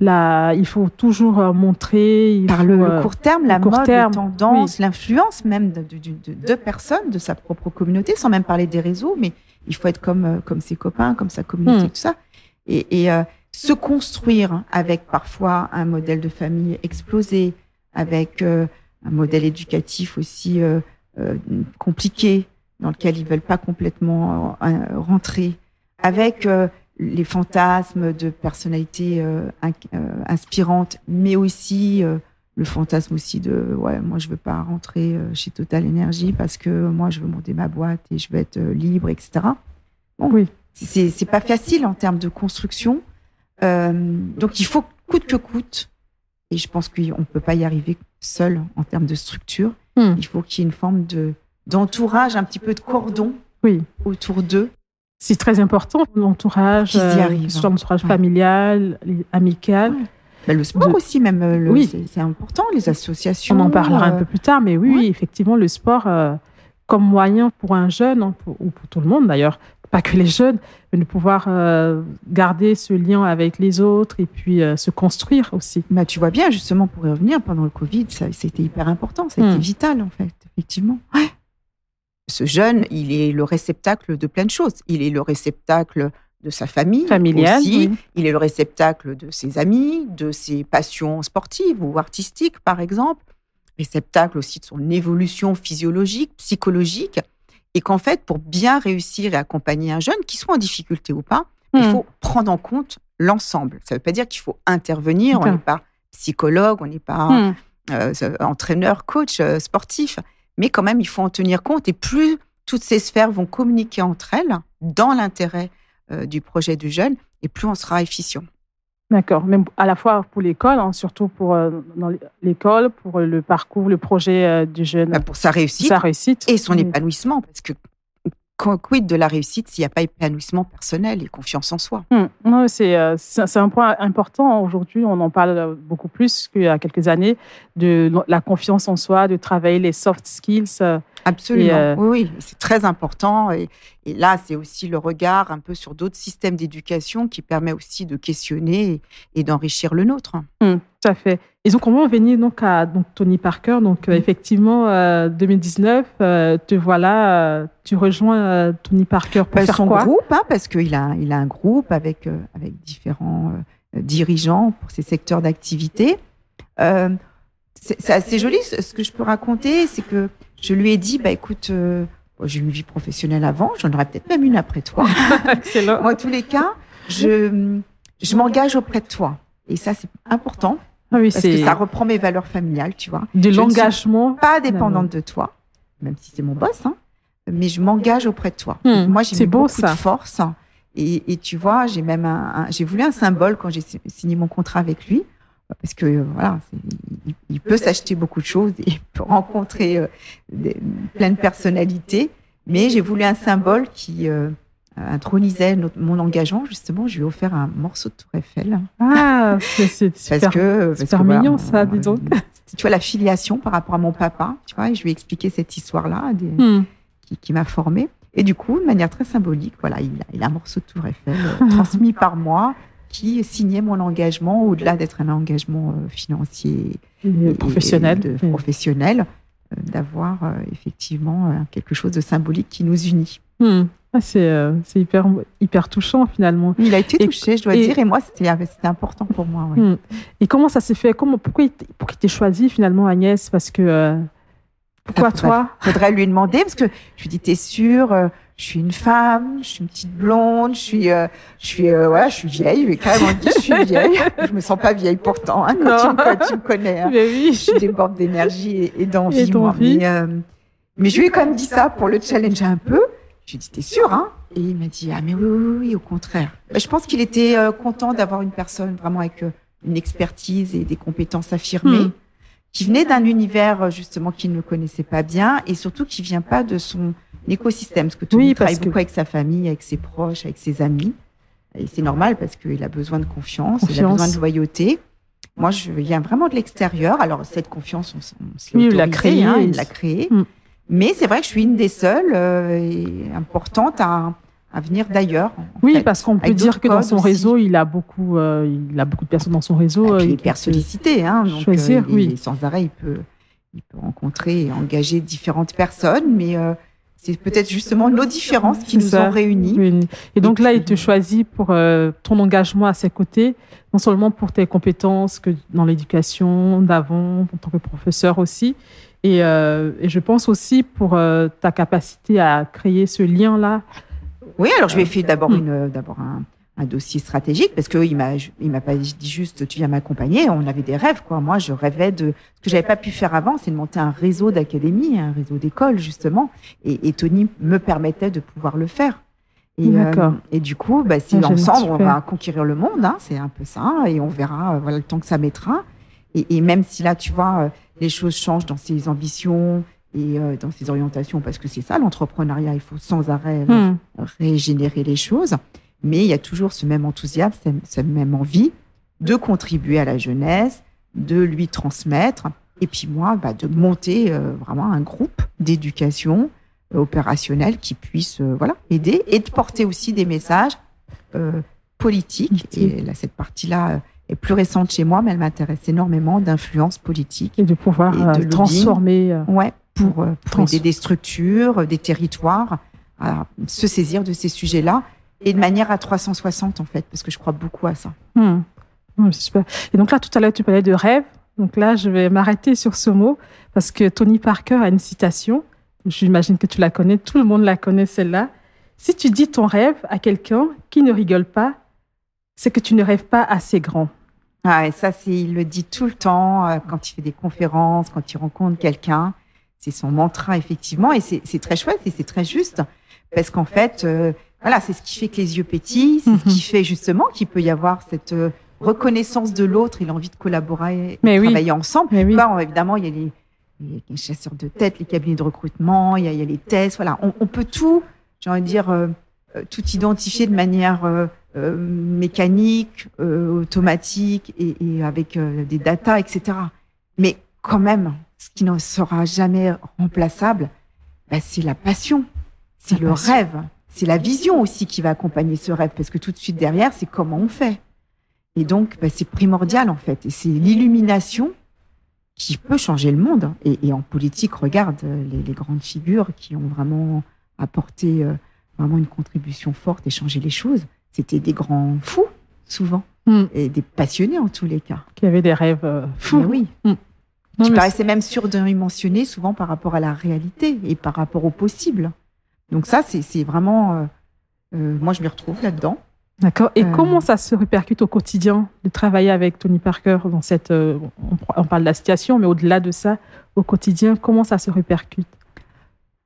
la, il faut toujours euh, montrer. par faut, le, euh, court terme, la court mode, terme, les tendances, l'influence même de, de- de- de deux personnes, de sa propre communauté, sans même parler des réseaux, mais il faut être comme, euh, comme ses copains, comme sa communauté, Hmm. tout ça. Et, et, euh, se construire avec parfois un modèle de famille explosé, avec euh, un modèle éducatif aussi compliqué, dans lequel ils veulent pas complètement rentrer, avec euh, les fantasmes de personnalités euh, euh, inspirantes, mais aussi euh, le fantasme aussi de ouais moi je veux pas rentrer chez Total Energy parce que moi je veux monter ma boîte et je veux être libre etc bon, oui. c'est c'est pas facile en termes de construction. Euh, donc il faut coûte que coûte et je pense qu'on peut pas y arriver seul en termes de structure. Hmm. il faut qu'il y ait une forme de d'entourage un petit peu de cordon Oui. autour d'eux C'est très important, l'entourage, euh, l'entourage familial, amical. Ouais. Ben, le sport De- aussi même euh, le- Oui. c'est important les associations On en parlera un euh, peu plus tard, mais oui, ouais. effectivement, le sport euh, comme moyen pour un jeune, hein, pour- ou pour tout le monde d'ailleurs, pas que les jeunes, mais de pouvoir euh, garder ce lien avec les autres et puis euh, se construire aussi. Bah, tu vois bien, justement, pour y revenir, pendant le Covid, ça, c'était hyper important, ça a été Mm. vital, en fait, effectivement. Ouais. Ce jeune, il est le réceptacle de plein de choses. Il est le réceptacle de sa famille Familiale, aussi. oui. Il est le réceptacle de ses amis, de ses passions sportives ou artistiques, par exemple. Réceptacle aussi de son évolution physiologique, psychologique. Et qu'en fait, pour bien réussir et accompagner un jeune, qu'il soit en difficulté ou pas, il Hmm. faut prendre en compte l'ensemble. Ça ne veut pas dire qu'il faut intervenir. On n'est pas psychologue, on n'est pas Hmm. euh, entraîneur, coach, euh, sportif. Mais quand même, il faut en tenir compte. Et plus toutes ces sphères vont communiquer entre elles dans l'intérêt euh, du projet du jeune, et plus on sera efficient. D'accord, même à la fois pour l'école, hein, surtout pour euh, l'école, pour le parcours, le projet euh, du jeune, Bah, pour sa réussite sa réussite et son Oui. épanouissement. Parce que qu- quid de la réussite s'il n'y a pas épanouissement personnel et confiance en soi? Non, c'est un point important. Aujourd'hui, on en parle beaucoup plus qu'il y a quelques années de la confiance en soi, de travailler les soft skills. Absolument. Euh, Oui, oui, c'est très important. Et, et là, c'est aussi le regard un peu sur d'autres systèmes d'éducation qui permet aussi de questionner et, et d'enrichir le nôtre. Hmm, tout à fait. Et donc, on va en venir donc à donc, Tony Parker. Donc, euh, Mm. effectivement, euh, 2019, euh, te voilà, euh, tu rejoins euh, Tony Parker pour Bah, faire son quoi? groupe, hein, parce qu'il a, il a un groupe avec, euh, avec différents euh, dirigeants pour ses secteurs d'activité. Euh, c'est assez joli. Ce que je peux raconter, c'est que je lui ai dit, bah, écoute, euh, j'ai eu une vie professionnelle avant, j'en aurais peut-être même une après toi. (laughs) Excellent. Moi, en tous les cas, je, je m'engage auprès de toi. Et ça, c'est important, Ah oui, parce que ça reprend mes valeurs familiales, tu vois. de l'engagement. Pas dépendante de toi, même si c'est mon boss, hein, mais je m'engage auprès de toi. Hmm, Moi, j'ai c'est mis beau, beaucoup ça. de force. Et, et tu vois, j'ai même un, un- j'ai voulu un symbole quand j'ai si- signé mon contrat avec lui, parce que euh, voilà, il, il peut s'acheter beaucoup de choses il peut rencontrer euh, des- plein de personnalités, mais j'ai voulu un symbole qui euh, intronisait notre- mon engagement. Justement, je lui ai offert un morceau de Tour Eiffel Ah, (laughs) c'est parce super. que parce super que, voilà, mignon, ça, dis donc. Tu vois la filiation par rapport à mon papa, tu vois, et je lui ai expliqué cette histoire-là. des- Hmm. qui, qui m'a formée. Et du coup, de manière très symbolique, voilà, il a, il a un morceau de Tour Eiffel euh, (laughs) transmis par moi qui signait mon engagement, au-delà d'être un engagement euh, financier Et professionnel. et de- professionnel, euh, d'avoir euh, effectivement quelque chose de symbolique qui nous unit. Hmm. Ah, c'est euh, hyper, hyper touchant finalement. Il a été Et- touché, je dois et- dire, et moi, c'était important pour moi. ouais. Hmm. Et comment ça s'est fait? Comment, Pourquoi il t- pourquoi il t'ait choisi finalement Agnès? Parce que euh, pourquoi faudrait- toi faudrait lui demander parce que je lui dis t'es sûre euh, je suis une femme je suis une petite blonde je suis euh, je suis euh, voilà je suis vieille carrément dit je suis (laughs) vieille je me sens pas vieille pourtant hein, quand, tu, me- quand tu me connais hein. Mais oui. je déborde d'énergie et, et d'envie Et moi. d'envie. mais, euh, mais je lui ai quand même dit ça pour le challenger un peu je lui ai dit t'es sûre hein et il m'a dit ah mais oui oui, oui, au contraire Bah, je pense qu'il était euh, content d'avoir une personne vraiment avec euh, une expertise et des compétences affirmées Hmm. Qui venait d'un univers euh, justement qu'il ne connaissait pas bien et surtout qui vient pas de son écosystème parce que Tony Oui, travaille que- beaucoup avec sa famille, avec ses proches, avec ses amis et c'est normal parce qu'il a besoin de confiance, il a besoin de loyauté. Moi, je viens vraiment de l'extérieur. Alors cette confiance, on, on se Oui, il l'a créée. hein, il l'a créée. Mm. Mais c'est vrai que je suis une des seules euh, et importantes à, à venir d'ailleurs. Oui, fait. parce qu'on peut dire que dans son aussi. réseau, il a beaucoup, euh, il a beaucoup de personnes dans son réseau. Euh, il est hyper sollicité, hein, donc choisir, euh, il est oui. sans arrêt, il peut, il peut rencontrer et engager différentes personnes, mais euh, c'est peut-être justement nos différences qui nous ça. ont réunis. Oui. Et donc là, il te choisit pour euh, ton engagement à ses côtés, non seulement pour tes compétences que dans l'éducation d'avant, en tant que professeur aussi, et, et je pense aussi pour ta capacité à créer ce lien-là. Oui, alors je lui ai fait d'abord Mm. une, d'abord un, un dossier stratégique parce qu'il m'a il m'a pas dit juste tu viens m'accompagner on avait des rêves quoi. Moi je rêvais de ce que j'avais pas pu faire avant c'est de monter un réseau d'académies un réseau d'écoles justement. Et, et, Tony me permettait de pouvoir le faire. Et, euh, et du coup bah, si ah, ensemble on va conquérir le monde hein, c'est un peu ça et on verra euh, voilà le temps que ça mettra. Et, et, même si là tu vois euh, les choses changent dans ses ambitions et dans ses orientations parce que c'est ça l'entrepreneuriat il faut sans arrêt hmm. régénérer les choses mais il y a toujours ce même enthousiasme, cette même envie de contribuer à la jeunesse, de lui transmettre, et puis moi, bah, de monter euh, vraiment un groupe d'éducation euh, opérationnelle qui puisse euh, voilà aider et de porter aussi des messages politiques. Et là, cette partie-là est plus récente chez moi, mais elle m'intéresse énormément d'influence politique et de pouvoir de transformer. Ouais, pour, pour aider des structures, des territoires à se saisir de ces sujets-là et de manière à 360 en fait, parce que je crois beaucoup à ça. Hmm. super. Et donc là, tout à l'heure, tu parlais de rêve. Donc là, je vais m'arrêter sur ce mot parce que Tony Parker a une citation. J'imagine que tu la connais, tout le monde la connaît celle-là. Si tu dis ton rêve à quelqu'un qui ne rigole pas, c'est que tu ne rêves pas assez grand. Ah, et ça, c'est, il le dit tout le temps euh, quand il fait des conférences, quand il rencontre quelqu'un. C'est son mantra, effectivement, et c'est, très chouette et c'est très juste parce qu'en fait, euh, voilà, c'est ce qui fait que les yeux pétillent, c'est ce qui mhm. fait justement qu'il peut y avoir cette euh, reconnaissance de l'autre et l'envie de collaborer, de travailler ensemble. Mais oui. évidemment, il y a les, les, chasseurs de tête, les cabinets de recrutement, il y a, il y a les tests. Voilà, on, on, peut tout, j'ai envie de dire, euh, euh, tout identifier de manière euh, mécanique, automatique et, et avec des datas, etc. Mais quand même, ce qui ne sera jamais remplaçable, bah, c'est la passion, c'est le rêve c'est la vision aussi qui va accompagner ce rêve, parce que tout de suite derrière, c'est comment on fait. Et donc, bah, c'est primordial en fait. Et c'est l'illumination qui peut changer le monde. Et, en politique, regarde euh, les, grandes figures qui ont vraiment apporté euh, vraiment une contribution forte et changé les choses. C'était des grands fous, souvent, hmm. et des passionnés en tous les cas. Qui avaient des rêves euh, fous. oui. Hmm. qui paraissaient même surdimensionnés souvent par rapport à la réalité et par rapport au possible. Donc ça, c'est vraiment... Euh, euh, moi, je m'y retrouve là-dedans. D'accord. Et euh, comment ça se répercute au quotidien de travailler avec Tony Parker dans cette... on, parle de la situation, mais au-delà de ça, au quotidien, comment ça se répercute?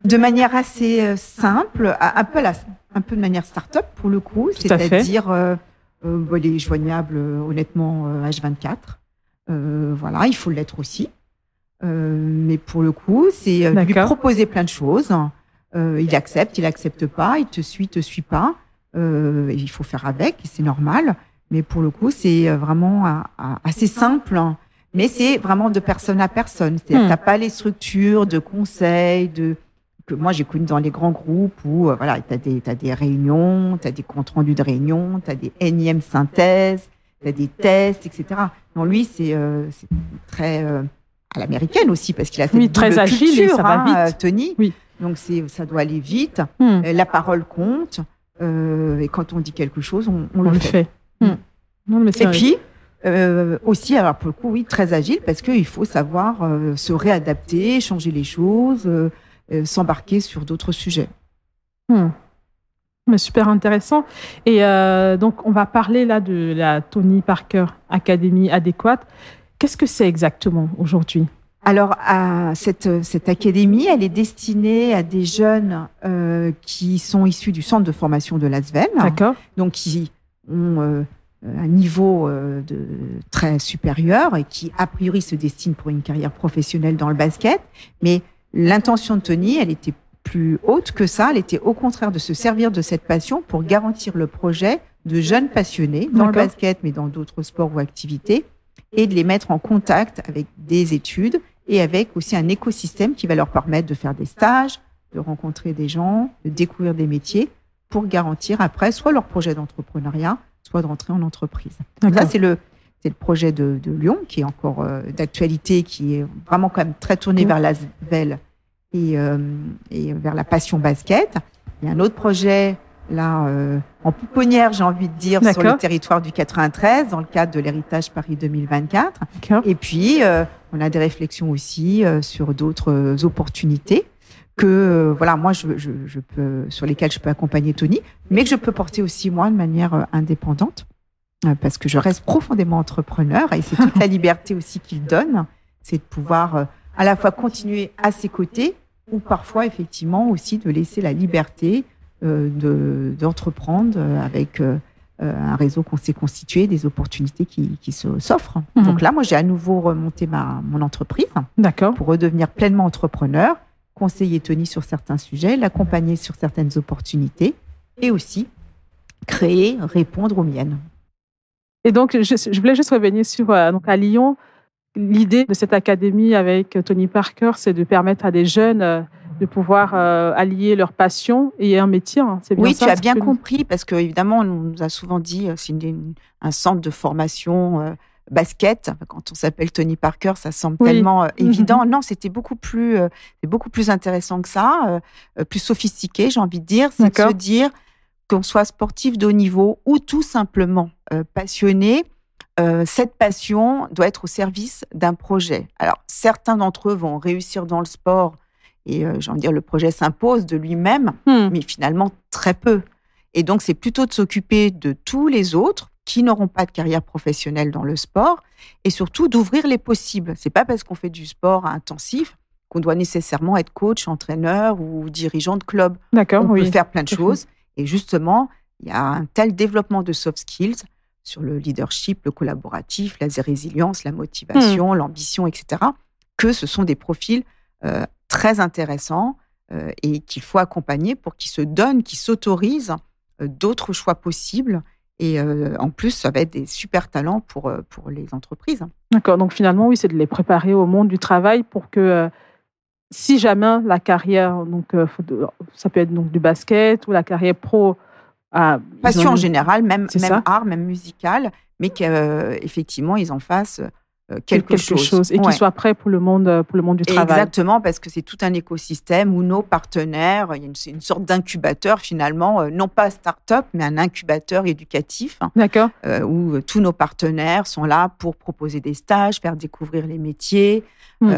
De manière assez simple, un peu, la, un peu de manière start-up pour le coup, c'est-à-dire euh, euh, est joignable honnêtement H24. voilà, il faut l'être aussi. Mais pour le coup, c'est lui proposer plein de choses. Euh, il accepte, il accepte pas, il te suit, te suit pas. Euh, il faut faire avec, c'est normal. Mais pour le coup, c'est euh, vraiment assez simple. Hein. Mais c'est vraiment de personne à personne. C'est-à-dire, hmm. t'as pas les structures de conseils, de que moi j'ai connu dans les grands groupes où voilà, t'as des as des réunions, t'as des comptes rendus de réunions, t'as des énièmes synthèses, t'as des tests, etc. Non, lui c'est très à l'américaine aussi parce qu'il a cette oui, très agile et ça va hein, vite. Tony. Oui. Donc ça doit aller vite. Hmm. Euh, la parole compte. Euh, et quand on dit quelque chose, on, le, fait. Hmm. Hmm. et puis euh, aussi, alors pour le coup, oui, très agile parce qu'il faut savoir se réadapter, changer les choses, s'embarquer sur d'autres sujets. Mais super intéressant. Et donc, on va parler là de la Tony Parker Academy adéquate. Qu'est-ce que c'est exactement aujourd'hui? Alors, à cette, cette académie, elle est destinée à des jeunes euh, qui sont issus du centre de formation de l'ASVEL. D'accord. Donc, qui ont euh, un niveau euh, de, très supérieur et qui, a priori, se destinent pour une carrière professionnelle dans le basket. Mais l'intention de Tony, elle était plus haute que ça. Elle était au contraire de se servir de cette passion pour garantir le projet de jeunes passionnés dans le basket, mais dans d'autres sports ou activités, et de les mettre en contact avec des études et avec aussi un écosystème qui va leur permettre de faire des stages, de rencontrer des gens, de découvrir des métiers pour garantir après soit leur projet d'entrepreneuriat, soit de rentrer en entreprise. Donc ça, c'est le, c'est le projet de, de, Lyon qui est encore euh, d'actualité, qui est vraiment quand même très tourné vers l'ASVEL et, euh, et vers la passion basket. Il y a un autre projet là euh, en pouponnière, j'ai envie de dire, sur le territoire du 93 dans le cadre de l'héritage Paris 2024. Et puis euh, on a des réflexions aussi euh, sur d'autres opportunités que voilà, moi, je, peux, sur lesquels je peux accompagner Tony, mais que je peux porter aussi moi de manière indépendante, parce que je reste profondément entrepreneur et c'est toute la (laughs) liberté aussi qu'il donne, c'est de pouvoir à la fois continuer à ses côtés ou parfois effectivement aussi de laisser la liberté euh, d'entreprendre avec euh, un réseau qu'on s'est constitué, des opportunités qui, qui s'offrent. Mhm. Donc là, moi, j'ai à nouveau remonté ma, mon entreprise pour redevenir pleinement entrepreneur, conseiller Tony sur certains sujets, l'accompagner sur certaines opportunités et aussi créer, répondre aux miennes. Et donc, je, voulais juste revenir sur euh, donc à Lyon. L'idée de cette académie avec Tony Parker, c'est de permettre à des jeunes euh, de pouvoir euh, allier leur passion et un métier. Hein. C'est oui, tu as bien compris, parce qu'évidemment, on nous a souvent dit euh, c'est un centre de formation basket. Quand on s'appelle Tony Parker, ça semble tellement évident. Non, c'était beaucoup plus, beaucoup plus intéressant que ça, plus sophistiqué, j'ai envie de dire. C'est de se dire qu'on soit sportif de haut niveau ou tout simplement passionné euh, cette passion doit être au service d'un projet. Alors, certains d'entre eux vont réussir dans le sport et, euh, j'ai envie de dire, le projet s'impose de lui-même, hmm. mais finalement très peu. Et donc, c'est plutôt de s'occuper de tous les autres qui n'auront pas de carrière professionnelle dans le sport et surtout d'ouvrir les possibles. C'est pas parce qu'on fait du sport intensif qu'on doit nécessairement être coach, entraîneur ou dirigeant de club. D'accord, On peut faire plein de choses. Et justement, il y a un tel développement de soft skills sur le leadership, le collaboratif, la résilience, la motivation, hmm. l'ambition, etc., que ce sont des profils euh, très intéressants euh, et qu'il faut accompagner pour qu'ils se donnent, qu'ils s'autorisent euh, d'autres choix possibles. Et en plus, ça va être des super talents pour, pour les entreprises. D'accord, donc finalement, oui, c'est de les préparer au monde du travail pour que si jamais la carrière, donc ça peut être donc du basket ou la carrière pro Passion en général, même, même art, même musical, mais qu'effectivement, ils en fassent euh, quelque, chose. et qu'ils soient prêts pour le monde, pour le monde du travail. Exactement, parce que c'est tout un écosystème où nos partenaires, il y a une, sorte d'incubateur finalement, euh, non pas start-up, mais un incubateur éducatif. Hein, D'accord. Euh, où tous nos partenaires sont là pour proposer des stages, faire découvrir les métiers, hmm.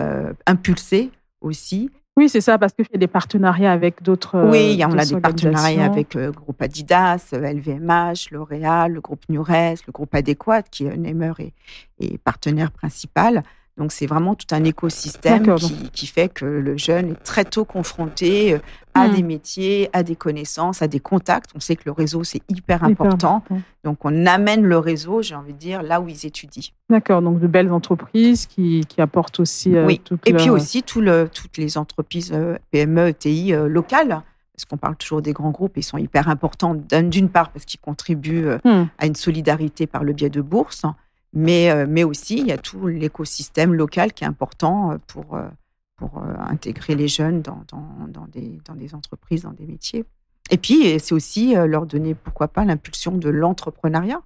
impulser aussi. Oui, c'est ça, parce qu'il y a des partenariats avec d'autres. Oui, on a des partenariats avec le groupe Adidas, LVMH, L'Oréal, le groupe Nures, le groupe Adéquat, qui est Nemer et, et partenaire principal. Donc c'est vraiment tout un écosystème qui, fait que le jeune est très tôt confronté euh, à hmm. des métiers, à des connaissances, à des contacts. On sait que le réseau, c'est hyper, important. Donc on amène le réseau, j'ai envie de dire, là où ils étudient. D'accord, donc de belles entreprises qui, apportent aussi... Euh, oui, et puis aussi tout le, toutes les entreprises euh, PME, ETI locales parce qu'on parle toujours des grands groupes, ils sont hyper importants d'une part parce qu'ils contribuent hmm. à une solidarité par le biais de bourses, mais, euh, mais aussi, il y a tout l'écosystème local qui est important euh, pour, euh, pour intégrer les jeunes dans, dans, dans, des, dans des entreprises, dans des métiers. Et puis, c'est aussi leur donner, pourquoi pas, l'impulsion de l'entrepreneuriat.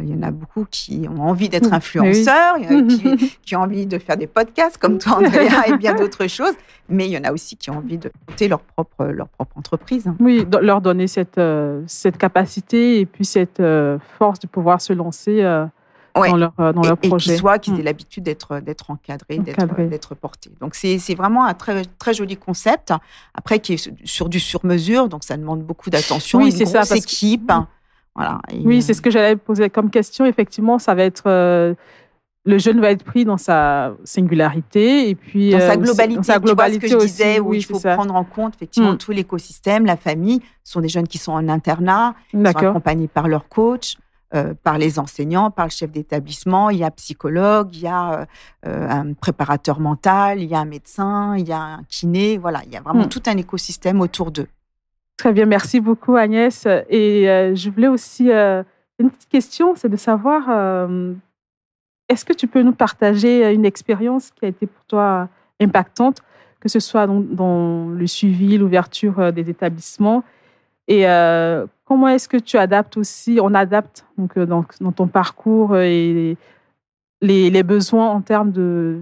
Il y en a beaucoup qui ont envie d'être mmh. influenceurs, il y en a qui, (laughs) qui, ont envie de faire des podcasts comme toi, Andrea, et bien d'autres choses. Mais il y en a aussi qui ont envie de monter leur propre, leur propre entreprise. Oui, leur donner cette, cette capacité et puis cette force de pouvoir se lancer dans leur, euh, dans leur projet. Et qu'ils soient, qu'ils aient mm. l'habitude d'être, d'être encadrés, d'être, portés. Donc, c'est, c'est vraiment un très, très joli concept. Après, qui est sur du sur-mesure, donc ça demande beaucoup d'attention. Oui, c'est ça. équipe. Voilà. oui, c'est ce que j'allais poser comme question. Effectivement, ça va être. Euh, le jeune va être pris dans sa singularité et puis dans sa euh, globalité. Dans sa globalité tu vois ce que je disais, où il faut prendre en compte effectivement mm. tout l'écosystème, la famille. Ce sont des jeunes qui sont en internat, qui sont accompagnés par leur coach. Euh, par les enseignants, par le chef d'établissement, il y a un psychologue, il y a euh, euh, un préparateur mental, il y a un médecin, il y a un kiné, voilà, il y a vraiment hmm. tout un écosystème autour d'eux. Très bien, merci beaucoup Agnès. Et je voulais aussi, une petite question, c'est de savoir, est-ce que tu peux nous partager une expérience qui a été pour toi impactante, que ce soit dans, dans le suivi, l'ouverture des établissements et Comment est-ce que tu adaptes aussi, on adapte donc, euh, dans, ton parcours euh, et les, besoins en termes de,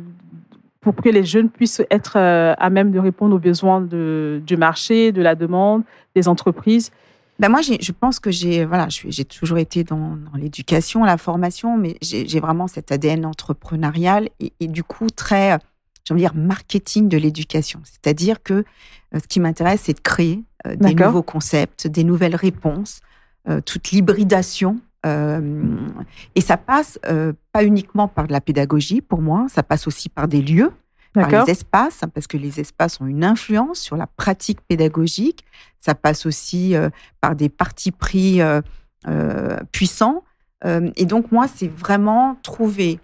pour que les jeunes puissent être euh, à même de répondre aux besoins du marché, de la demande, des entreprises? Ben moi, je pense que j'ai voilà, j'ai toujours été dans, l'éducation, la formation, mais j'ai vraiment cet ADN entrepreneurial et, du coup très j'ai envie de dire, marketing de l'éducation. C'est-à-dire que ce qui m'intéresse, c'est de créer des nouveaux concepts, des nouvelles réponses, toute l'hybridation et ça passe pas uniquement par de la pédagogie pour moi, ça passe aussi par des lieux, par les espaces, parce que les espaces ont une influence sur la pratique pédagogique. Ça passe aussi par des partis pris puissants. et donc moi, c'est vraiment trouver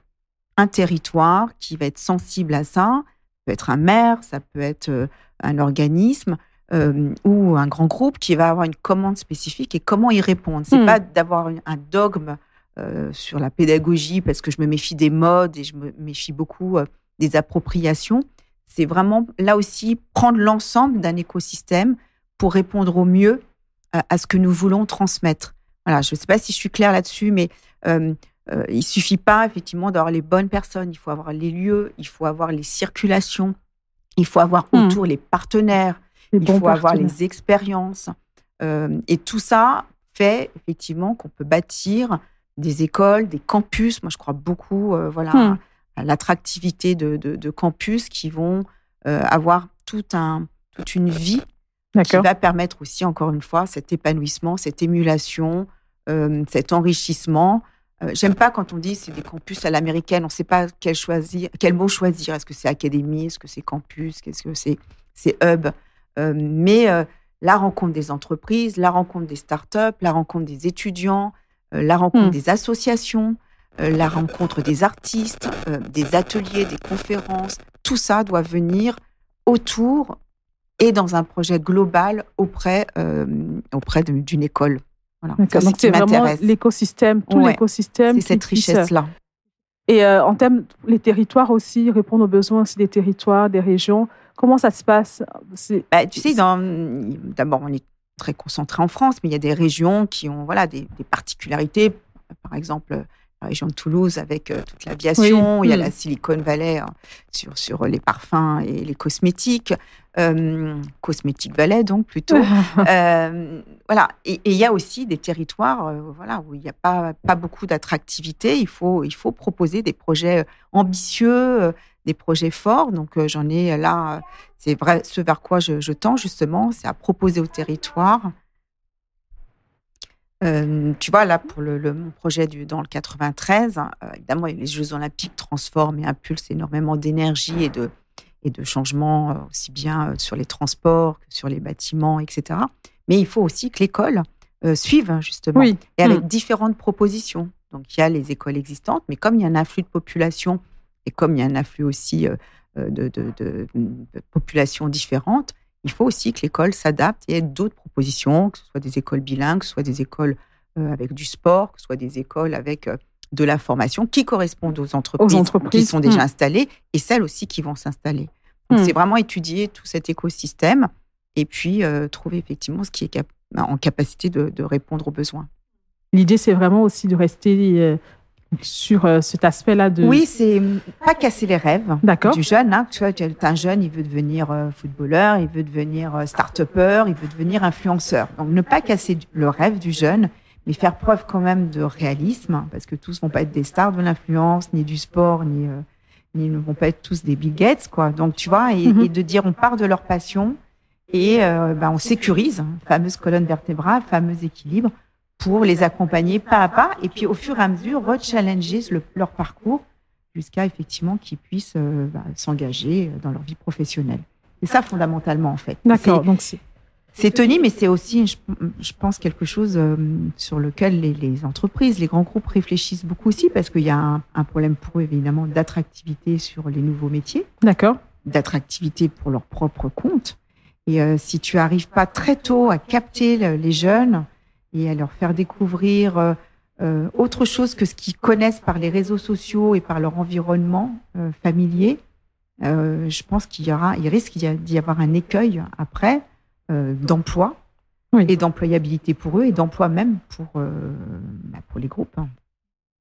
un territoire qui va être sensible à ça. Ça peut être un maire, ça peut être un organisme euh, ou un grand groupe qui va avoir une commande spécifique et comment y répondre. C'est hmm. pas d'avoir un dogme euh, sur la pédagogie parce que je me méfie des modes et je me méfie beaucoup euh, des appropriations. C'est vraiment là aussi prendre l'ensemble d'un écosystème pour répondre au mieux à ce que nous voulons transmettre. Voilà, je ne sais pas si je suis claire là-dessus, mais euh, il suffit pas effectivement d'avoir les bonnes personnes. Il faut avoir les lieux, il faut avoir les circulations, il faut avoir hmm. autour les partenaires, il faut avoir les expériences. Euh, et tout ça fait effectivement qu'on peut bâtir des écoles, des campus. Moi, je crois beaucoup euh, voilà, hmm. à l'attractivité de, campus qui vont euh, avoir tout un, toute une vie qui va permettre aussi, encore une fois, cet épanouissement, cette émulation, cet enrichissement. J'aime pas quand on dit c'est des campus à l'américaine, on ne sait pas quel, choisir, quel mot choisir. Est-ce que c'est académie Est-ce que c'est campus Qu'est-ce que c'est hub? Euh, mais euh, la rencontre des entreprises, la rencontre des startups, la rencontre des étudiants, euh, la rencontre hmm. des associations, la rencontre des artistes, des ateliers, des conférences, tout ça doit venir autour et dans un projet global auprès, auprès d'une école. Voilà. Donc c'est vraiment l'écosystème, tout l'écosystème. C'est cette richesse-là. Et en termes, les territoires aussi, répondre aux besoins aussi des territoires, des régions. Comment ça se passe? Bah, Tu sais, d'abord, on est très concentré en France, mais il y a des régions qui ont voilà, des, particularités. Par exemple, la région de Toulouse avec euh, toute l'aviation, il y a hmm. la Silicon Valley hein, sur, sur les parfums et les cosmétiques. Euh, Cosmétique Valley, donc plutôt. (laughs) Euh, voilà. Et, il y a aussi des territoires voilà, où il n'y a pas, pas beaucoup d'attractivité. Il faut, il faut proposer des projets ambitieux, des projets forts. Donc, euh, j'en ai là, c'est vrai, ce vers quoi je, tends justement, c'est à proposer au territoire. Euh, tu vois, là, pour le, mon projet du, dans le 93, euh, évidemment, les Jeux Olympiques transforment et impulsent énormément d'énergie et de, et de changements, aussi bien sur les transports que sur les bâtiments, etc. Mais il faut aussi que l'école suive, hein, justement, et avec mmh. différentes propositions. Donc, il y a les écoles existantes, mais comme il y a un afflux de population et comme il y a un afflux aussi euh, euh, de, populations différentes, il faut aussi que l'école s'adapte et ait d'autres propositions, que ce soit des écoles bilingues, que ce soit des écoles euh, avec du sport, que ce soit des écoles avec de la formation qui correspondent aux entreprises, qui sont déjà hmm. installées et celles aussi qui vont s'installer. Hmm. c'est vraiment étudier tout cet écosystème et puis trouver effectivement ce qui est en capacité de, de, répondre aux besoins. L'idée, c'est vraiment aussi de rester sur euh, cet aspect-là de... Oui, c'est pas casser les rêves du jeune. Hein. Tu vois, un jeune, il veut devenir euh, footballeur, il veut devenir euh, start-upper, il veut devenir influenceur. Donc, ne pas casser le rêve du jeune, mais faire preuve quand même de réalisme, parce que tous vont pas être des stars de l'influence, ni du sport, ni, ni ne vont pas être tous des Bill Gates, quoi. Donc, tu vois, et, mm-hmm. de dire on part de leur passion et ben, on sécurise, hein, fameuse colonne vertébrale, fameux équilibre, pour les accompagner pas à pas et puis au fur et à mesure rechallenger leur parcours jusqu'à effectivement qu'ils puissent euh, bah, s'engager dans leur vie professionnelle. C'est ça fondamentalement en fait. D'accord. Donc c'est Tony, mais c'est aussi, je, pense, quelque chose euh, sur lequel les, entreprises, les grands groupes réfléchissent beaucoup aussi, parce qu'il y a un, problème pour eux, évidemment, d'attractivité sur les nouveaux métiers. D'accord. D'attractivité pour leur propre compte. Et euh, si tu arrives pas très tôt à capter les jeunes, et à leur faire découvrir euh, euh, autre chose que ce qu'ils connaissent par les réseaux sociaux et par leur environnement euh, familier, je pense qu'il y aura, il risque d'y avoir un écueil après d'emploi et d'employabilité pour eux et d'emploi même pour, bah, pour les groupes. Hein.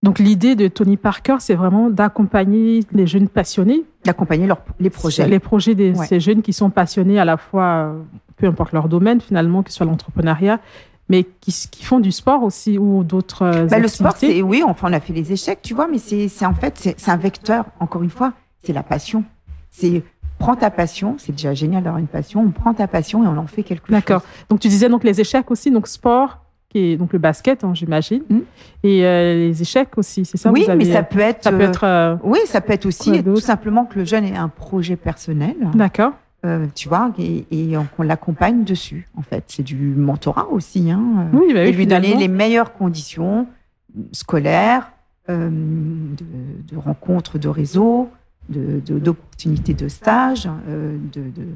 Donc l'idée de Tony Parker, c'est vraiment d'accompagner les jeunes passionnés. D'accompagner les projets. Les projets de ces jeunes qui sont passionnés à la fois, peu importe leur domaine finalement, que ce soit l'entrepreneuriat, mais qui, qui, font du sport aussi ou d'autres euh, bah, Le sport, c'est oui, enfin, on a fait les échecs, tu vois, mais c'est en fait, c'est un vecteur, encore une fois, c'est la passion. C'est prends ta passion, c'est déjà génial d'avoir une passion, on prend ta passion et on en fait quelque chose. D'accord. Donc tu disais donc les échecs aussi, donc sport, qui est donc le basket, hein, j'imagine, Mm. et euh, les échecs aussi, c'est ça oui, vous avez- mais ça peut être. ça peut euh, être. euh, Oui, ça peut être aussi tout simplement que le jeune ait un projet personnel, D'accord. Euh, tu vois, et, et qu'on l'accompagne dessus. En fait, c'est du mentorat aussi, hein, Oui, bah oui, et lui donner les meilleures conditions scolaires, euh, de, de rencontres de réseau, de- de- d'opportunités de, stage, euh, de- de-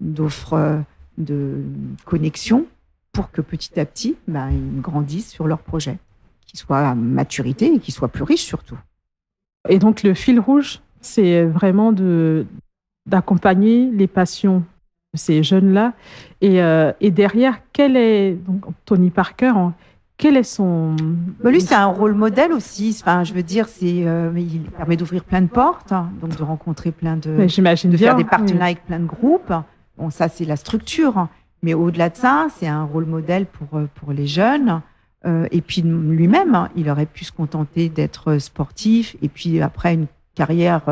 d'offres euh, de connexion pour que petit à petit, bah, ils grandissent sur leur projet, qu'ils soient à maturité et qu'ils soient plus riches surtout. Et donc le fil rouge, c'est vraiment de d'accompagner les passions de ces jeunes-là. Et, euh, et derrière, quel est donc Tony Parker en- Quel est son Bah, lui, c'est un rôle modèle aussi. Enfin, je veux dire, c'est, euh, il permet d'ouvrir plein de portes, hein, donc de rencontrer plein de, J'imagine de bien. faire des oui. partenariats avec plein de groupes. Bon, ça, c'est la structure. Mais au-delà de ça, c'est un rôle modèle pour, euh, pour les jeunes. Euh, et puis lui-même, hein, il aurait pu se contenter d'être sportif. Et puis après, une carrière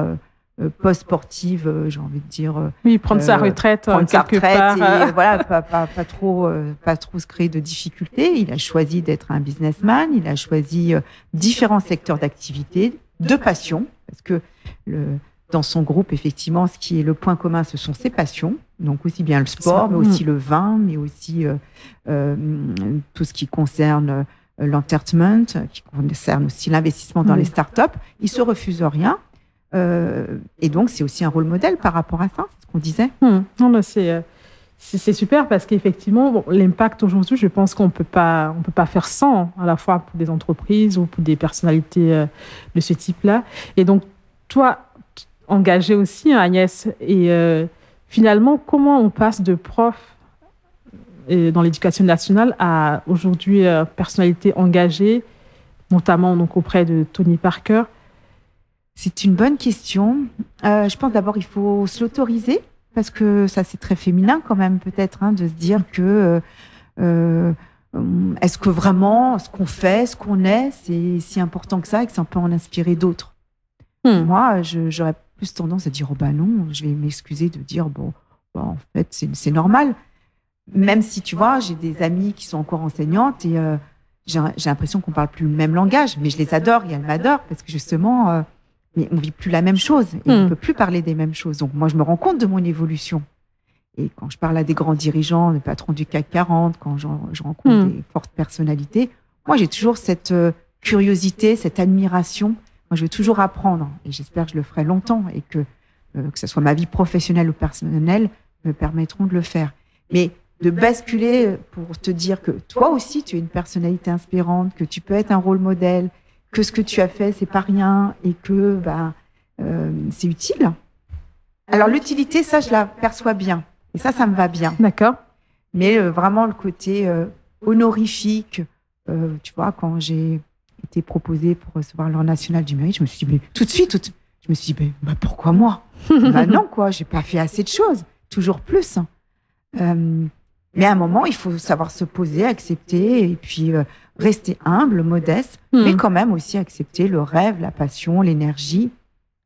post-sportive, euh, j'ai envie de dire, euh, Oui, prendre sa euh, retraite euh, prendre sa retraite part. et euh, (laughs) voilà, pas, pas, pas trop, euh, pas trop se créer de difficultés. Il a choisi d'être un businessman. Il a choisi euh, différents secteurs d'activité, de passion, parce que le, dans son groupe, effectivement, ce qui est le point commun, ce sont ses passions. Donc aussi bien le sport, mais aussi le vin, mais aussi euh, euh, tout ce qui concerne euh, l'entertainment, qui concerne aussi l'investissement dans Mm. les startups. Il se refuse rien. Euh, et donc, c'est aussi un rôle modèle par rapport à ça, c'est ce qu'on disait. Hmm. Non, c'est, euh, c'est c'est super parce qu'effectivement, bon, l'impact aujourd'hui, je pense qu'on peut pas, on peut pas faire sans, hein, à la fois pour des entreprises ou pour des personnalités euh, de ce type-là. Et donc, toi, t- engagé aussi, hein, Agnès, et finalement, comment on passe de prof dans l'éducation nationale à aujourd'hui personnalité engagée, notamment donc auprès de Tony Parker. C'est une bonne question. Euh, je pense d'abord il faut se l'autoriser parce que ça c'est très féminin quand même peut-être hein, de se dire que euh, euh, est-ce que vraiment ce qu'on fait, ce qu'on est, c'est si important que ça et que ça peut en inspirer d'autres. Hmm. Moi, j'aurais plus tendance à dire oh bah non, je vais m'excuser de dire bon, bah, en fait c'est normal. Même si tu vois, j'ai des amies qui sont encore enseignantes et euh, j'ai l'impression qu'on parle plus le même langage, mais je les adore et elles m'adorent parce que justement, mais on vit plus la même chose et on Hmm. peut plus parler des mêmes choses. Donc moi, je me rends compte de mon évolution. Et quand je parle à des grands dirigeants, des patrons du CAC 40, quand je rencontre Hmm. des fortes personnalités, moi j'ai toujours cette euh, curiosité, cette admiration. Moi, je veux toujours apprendre et j'espère que je le ferai longtemps et que euh, que ce soit ma vie professionnelle ou personnelle me permettront de le faire. Mais de basculer pour te dire que toi aussi tu es une personnalité inspirante, que tu peux être un rôle modèle, que ce que tu as fait c'est pas rien et que bah, euh, c'est utile. Alors l'utilité, ça je la perçois bien et ça ça me va bien. D'accord. Mais euh, vraiment le côté euh, honorifique, tu vois, quand j'ai été proposée pour recevoir l'or national du mérite, je me suis dit mais tout de suite, tout- je me suis dit mais, bah, pourquoi moi? (laughs) Bah non quoi, j'ai pas fait assez de choses, toujours plus. Mais à un moment, il faut savoir se poser, accepter et puis rester humble, modeste, Hmm. mais quand même aussi accepter le rêve, la passion, l'énergie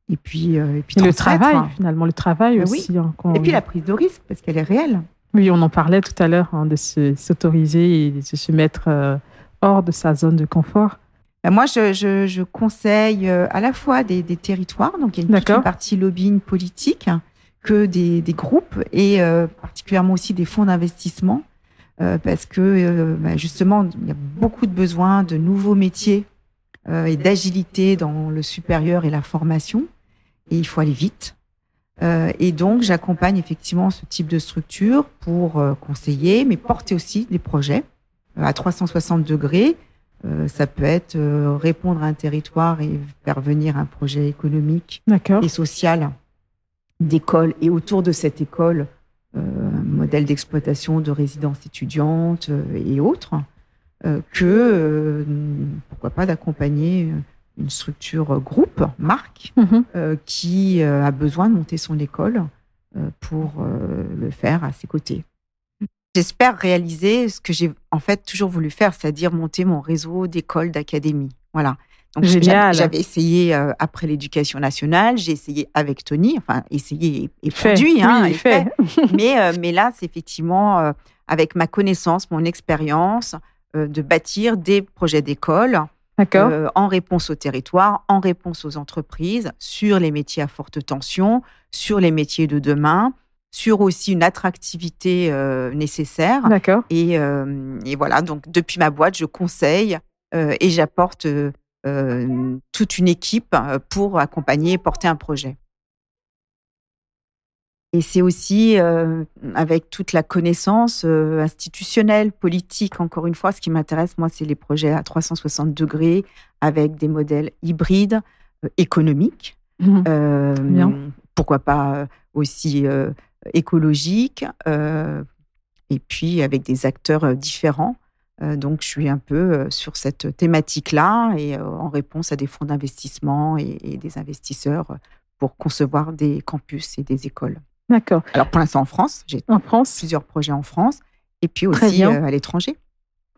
et puis euh, et puis Et le travail, finalement, le travail Ah oui. aussi. hein, qu'on- Et puis la prise de risque parce qu'elle est réelle. Oui, on en parlait tout à l'heure, hein, de se- s'autoriser et de se mettre euh, hors de sa zone de confort. Ben, Moi, je, je- je conseille euh, à la fois des, des territoires, donc il y a une, partie lobbying politique, hein, que des, des groupes et euh, particulièrement aussi des fonds d'investissement, euh, parce que euh, ben, justement, il y a beaucoup de besoins de nouveaux métiers euh, et d'agilité dans le supérieur et la formation, et il faut aller vite. Et donc, j'accompagne effectivement ce type de structure pour conseiller, mais porter aussi des projets à 360 degrés, ça peut être répondre à un territoire et faire venir un projet économique et social d'école et autour de cette école, euh, un modèle d'exploitation de résidences étudiantes euh, et autres, euh, que euh, pourquoi pas d'accompagner une structure groupe, marque, Mhm. qui a besoin de monter son école pour le faire à ses côtés. J'espère réaliser ce que j'ai en fait toujours voulu faire, c'est-à-dire monter mon réseau d'écoles, d'académies. Voilà. Donc j'avais essayé après l'éducation nationale, j'ai essayé avec Tony, enfin essayé et, produit, hein, fait. (laughs) mais mais là c'est effectivement avec ma connaissance, mon expérience, de bâtir des projets d'école euh, en réponse au territoire, en réponse aux entreprises, sur les métiers à forte tension, sur les métiers de demain, sur aussi une attractivité euh, nécessaire. D'accord. Et, euh, et, voilà, donc depuis ma boîte, je conseille et j'apporte toute une équipe pour accompagner et porter un projet. Et c'est aussi euh, avec toute la connaissance euh, institutionnelle, politique, encore une fois, ce qui m'intéresse, moi, c'est les projets à 360 degrés avec des modèles hybrides, euh, économiques, mmh. pourquoi pas aussi écologiques, et puis avec des acteurs différents. Donc, je suis un peu sur cette thématique-là et en réponse à des fonds d'investissement et des investisseurs pour concevoir des campus et des écoles. D'accord. Alors pour l'instant en France, j'ai plusieurs projets en France et puis aussi euh, à l'étranger.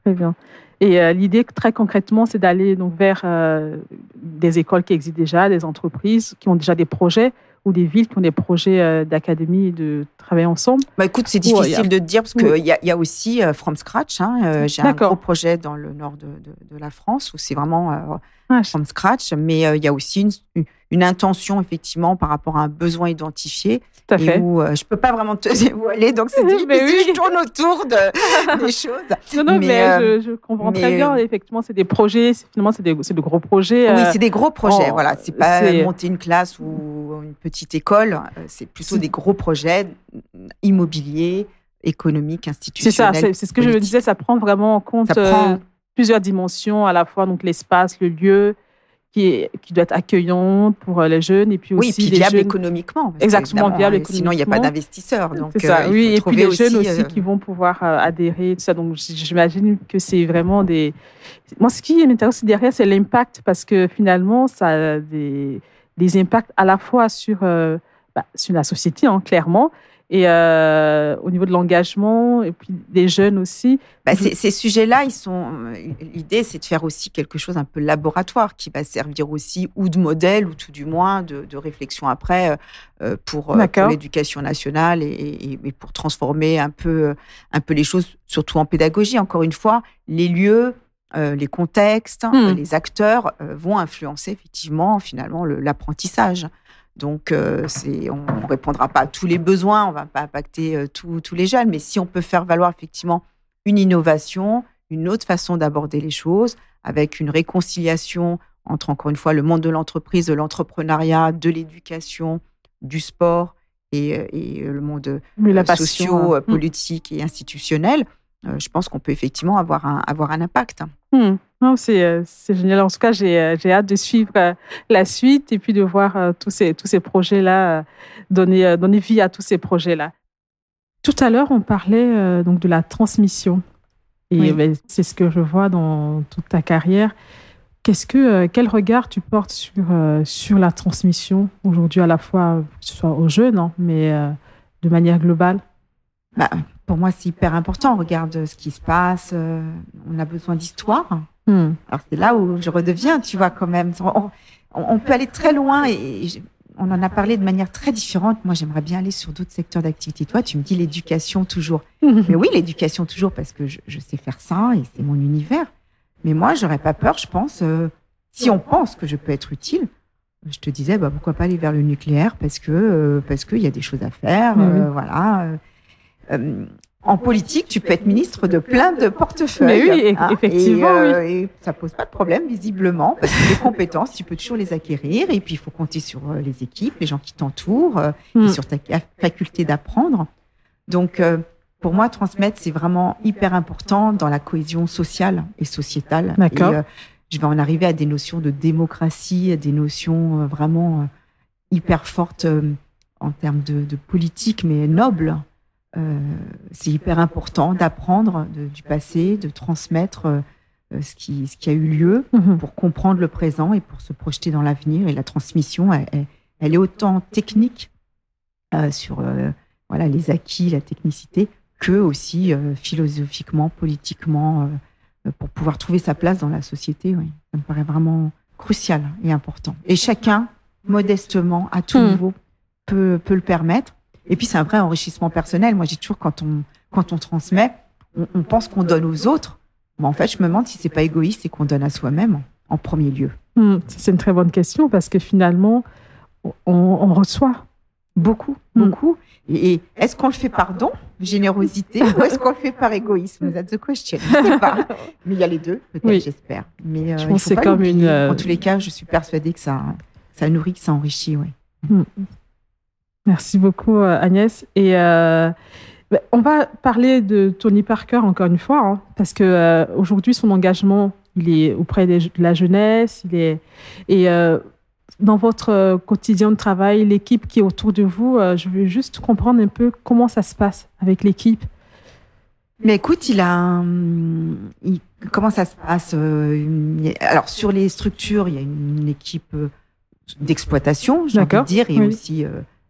Très bien. Et euh, l'idée très concrètement, c'est d'aller donc vers euh, des écoles qui existent déjà, des entreprises qui ont déjà des projets ou des villes qui ont des projets d'académie de travailler ensemble. Bah écoute, c'est difficile de dire parce qu'il y, a, y a aussi From Scratch. Hein, j'ai un gros projet dans le nord de, de, la France où c'est vraiment From Scratch, mais il y a aussi une, une intention effectivement par rapport à un besoin identifié Tout à fait. où euh, je peux pas vraiment te (laughs) dévoiler donc c'est (laughs) difficile oui. je tourne autour de, (laughs) des choses. Non non mais, euh, je, comprends très bien. effectivement c'est des projets finalement c'est de gros projets oui euh, c'est des gros projets voilà. C'est pas monter une classe ou une petite école c'est plutôt des gros projets immobiliers économiques institutionnels c'est ça c'est ce que je disais ça prend vraiment en compte plusieurs dimensions à la fois donc l'espace le lieu qui, qui doit être accueillante pour euh, les jeunes et puis aussi oui, et puis viable économiquement. Exactement, viable économiquement. Sinon, il n'y a pas d'investisseurs. C'est ça, euh, oui, et puis les jeunes aussi euh, qui vont pouvoir adhérer, tout ça. Donc, j'imagine que c'est vraiment des. Moi, ce qui m'intéresse derrière, c'est l'impact parce que finalement, ça a des, des impacts à la fois sur, bah, sur la société, hein, clairement, et euh, au niveau de l'engagement et puis des jeunes aussi. Bah, ces sujets-là, ils sont. L'idée, c'est de faire aussi quelque chose un peu laboratoire qui va servir aussi ou de modèle ou tout du moins de, de réflexion après euh, euh, pour, l'éducation nationale et, et, pour transformer un peu, un peu les choses, surtout en pédagogie. Encore une fois, les lieux. les contextes, hmm. les acteurs vont influencer effectivement finalement l'apprentissage. Donc, euh, on ne répondra pas à tous les besoins, on ne va pas impacter euh, tous les jeunes, mais si on peut faire valoir effectivement une innovation, une autre façon d'aborder les choses, avec une réconciliation entre, encore une fois, le monde de l'entreprise, de l'entrepreneuriat, de l'éducation, du sport et, euh, le monde socio, politique et institutionnel, je pense qu'on peut effectivement avoir un, avoir un impact. Euh, c'est génial. En tout cas, j'ai euh, hâte de suivre euh, la suite et puis de voir tous ces, tous ces projets-là, donner, donner vie à tous ces projets-là. Tout à l'heure, on parlait donc de la transmission. Et ben, c'est ce que je vois dans toute ta carrière. Qu'est-ce que, quel regard tu portes sur, sur la transmission aujourd'hui, à la fois soit aux jeunes, hein, mais de manière globale? Bah, Pour moi, c'est hyper important. On regarde ce qui se passe. on a besoin d'histoire. Hmm. Alors c'est là où je redeviens, tu vois, quand même. On, peut aller très loin et, on en a parlé de manière très différente. Moi, j'aimerais bien aller sur d'autres secteurs d'activité. Toi, tu me dis l'éducation toujours. (laughs) Mais oui, l'éducation toujours parce que je, sais faire ça et c'est mon univers. Mais moi, j'aurais pas peur, je pense, euh, si on pense que je peux être utile. Je te disais, bah, pourquoi pas aller vers le nucléaire parce que euh, parce qu'il y a des choses à faire, euh, voilà en politique, tu peux être ministre de plein de portefeuilles. oui, hein, effectivement. Euh, et, ça pose pas de problème, visiblement, parce que les compétences, tu peux toujours les acquérir. Et puis, il faut compter sur euh, les équipes, les gens qui t'entourent, euh, et hmm. sur ta faculté d'apprendre. Donc, pour moi, transmettre, c'est vraiment hyper important dans la cohésion sociale et sociétale. D'accord. je vais en arriver à des notions de démocratie, à des notions vraiment hyper fortes en termes de, de politique, mais nobles. Euh, c'est hyper important d'apprendre du passé, de transmettre euh, ce, qui, ce qui a eu lieu mhm. pour comprendre le présent et pour se projeter dans l'avenir. Et la transmission, elle, est autant technique euh, sur voilà, les acquis, la technicité, que aussi philosophiquement, politiquement, pour pouvoir trouver sa place dans la société. Oui. Ça me paraît vraiment, crucial et important. Et chacun, modestement, à tout Hmm. niveau, peut, peut le permettre. Et puis, c'est un vrai enrichissement personnel. Moi, j'ai toujours, quand on, quand on transmet, on, on pense qu'on donne aux autres. Mais en fait, je me demande si c'est pas égoïste et qu'on donne à soi-même en premier lieu. Hmm, C'est une très bonne question parce que finalement, on, on reçoit. Beaucoup, Hmm. beaucoup. Et, est-ce qu'on le fait par don, générosité, (laughs) ou est-ce qu'on le fait par égoïsme? That's the question. Je sais pas. (laughs) Mais il y a les deux, peut-être, Oui. j'espère. Mais euh, Je pense c'est comme une, euh, En tous les cas, je suis persuadée que ça, ça nourrit, que ça enrichit. Ouais. Merci beaucoup, euh, Agnès. Et euh, ben, on va parler de Tony Parker encore une fois, hein, parce que euh, aujourd'hui, son engagement, il est auprès de la jeunesse. Il est, et euh, dans votre quotidien de travail, l'équipe qui est autour de vous, je veux juste comprendre un peu comment ça se passe avec l'équipe. Mais écoute, il a, un- il- comment ça se passe Alors sur les structures, il y a une équipe d'exploitation, j'ai envie de dire, et oui. aussi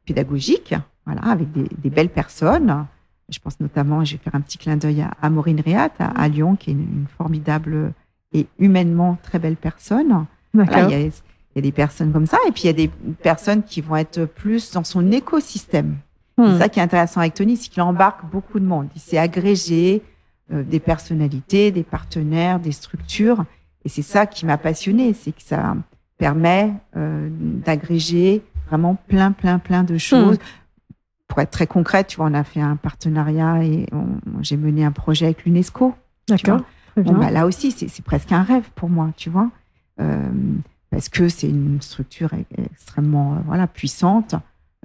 pédagogique, voilà, avec des, des belles personnes. Je pense notamment, je vais faire un petit clin d'œil à, à Maureen Réat à, à Lyon, qui est une, une formidable et humainement très belle personne. Voilà, il, y a, il y a des personnes comme ça, et puis il y a des personnes qui vont être plus dans son écosystème. Hmm. C'est ça qui est intéressant avec Tony, c'est qu'il embarque beaucoup de monde. Il s'est agrégé euh, des personnalités, des partenaires, des structures. Et c'est ça qui m'a passionné, c'est que ça permet euh, d'agréger vraiment plein, plein, plein de choses. Pour être très concrète, tu vois, on a fait un partenariat et j'ai mené un projet avec l'UNESCO. D'accord. Bon, bah, là aussi, c'est c'est presque un rêve pour moi, tu vois, Euh, parce que c'est une structure e- extrêmement euh, voilà puissante,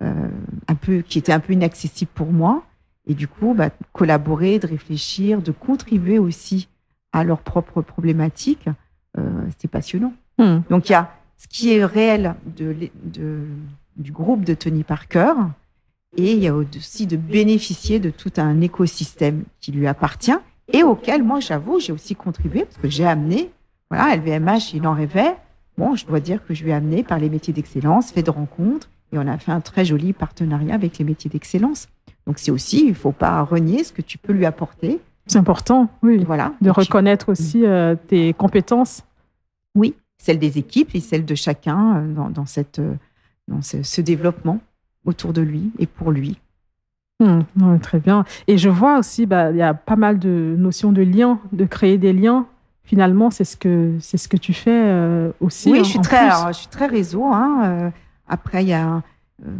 euh, un peu qui était un peu inaccessible pour moi, et du coup, bah, collaborer, de réfléchir, de contribuer aussi à leurs propres problématiques, euh, c'était passionnant. Hmm. Donc il y a ce qui est réel de, l'é- de- du groupe de Tony Parker, et il y a aussi de bénéficier de tout un écosystème qui lui appartient et auquel moi j'avoue j'ai aussi contribué parce que j'ai amené voilà LVMH il en rêvait. Bon je dois dire que je lui ai amené par les métiers d'excellence fait de rencontres et on a fait un très joli partenariat avec les métiers d'excellence. Donc c'est aussi il faut pas renier ce que tu peux lui apporter. C'est important, oui, voilà. de reconnaître aussi euh, tes compétences. oui celle des équipes et celle de chacun euh, dans, dans cette euh, dans ce, ce développement autour de lui et pour lui Hmm, ouais, très bien. Et je vois aussi, bah, il y a pas mal de notions de liens, de créer des liens. Finalement, c'est ce que c'est ce que tu fais euh, aussi. Oui, hein, je suis très, alors, je suis très réseau. Hein. euh, après, il y a, euh,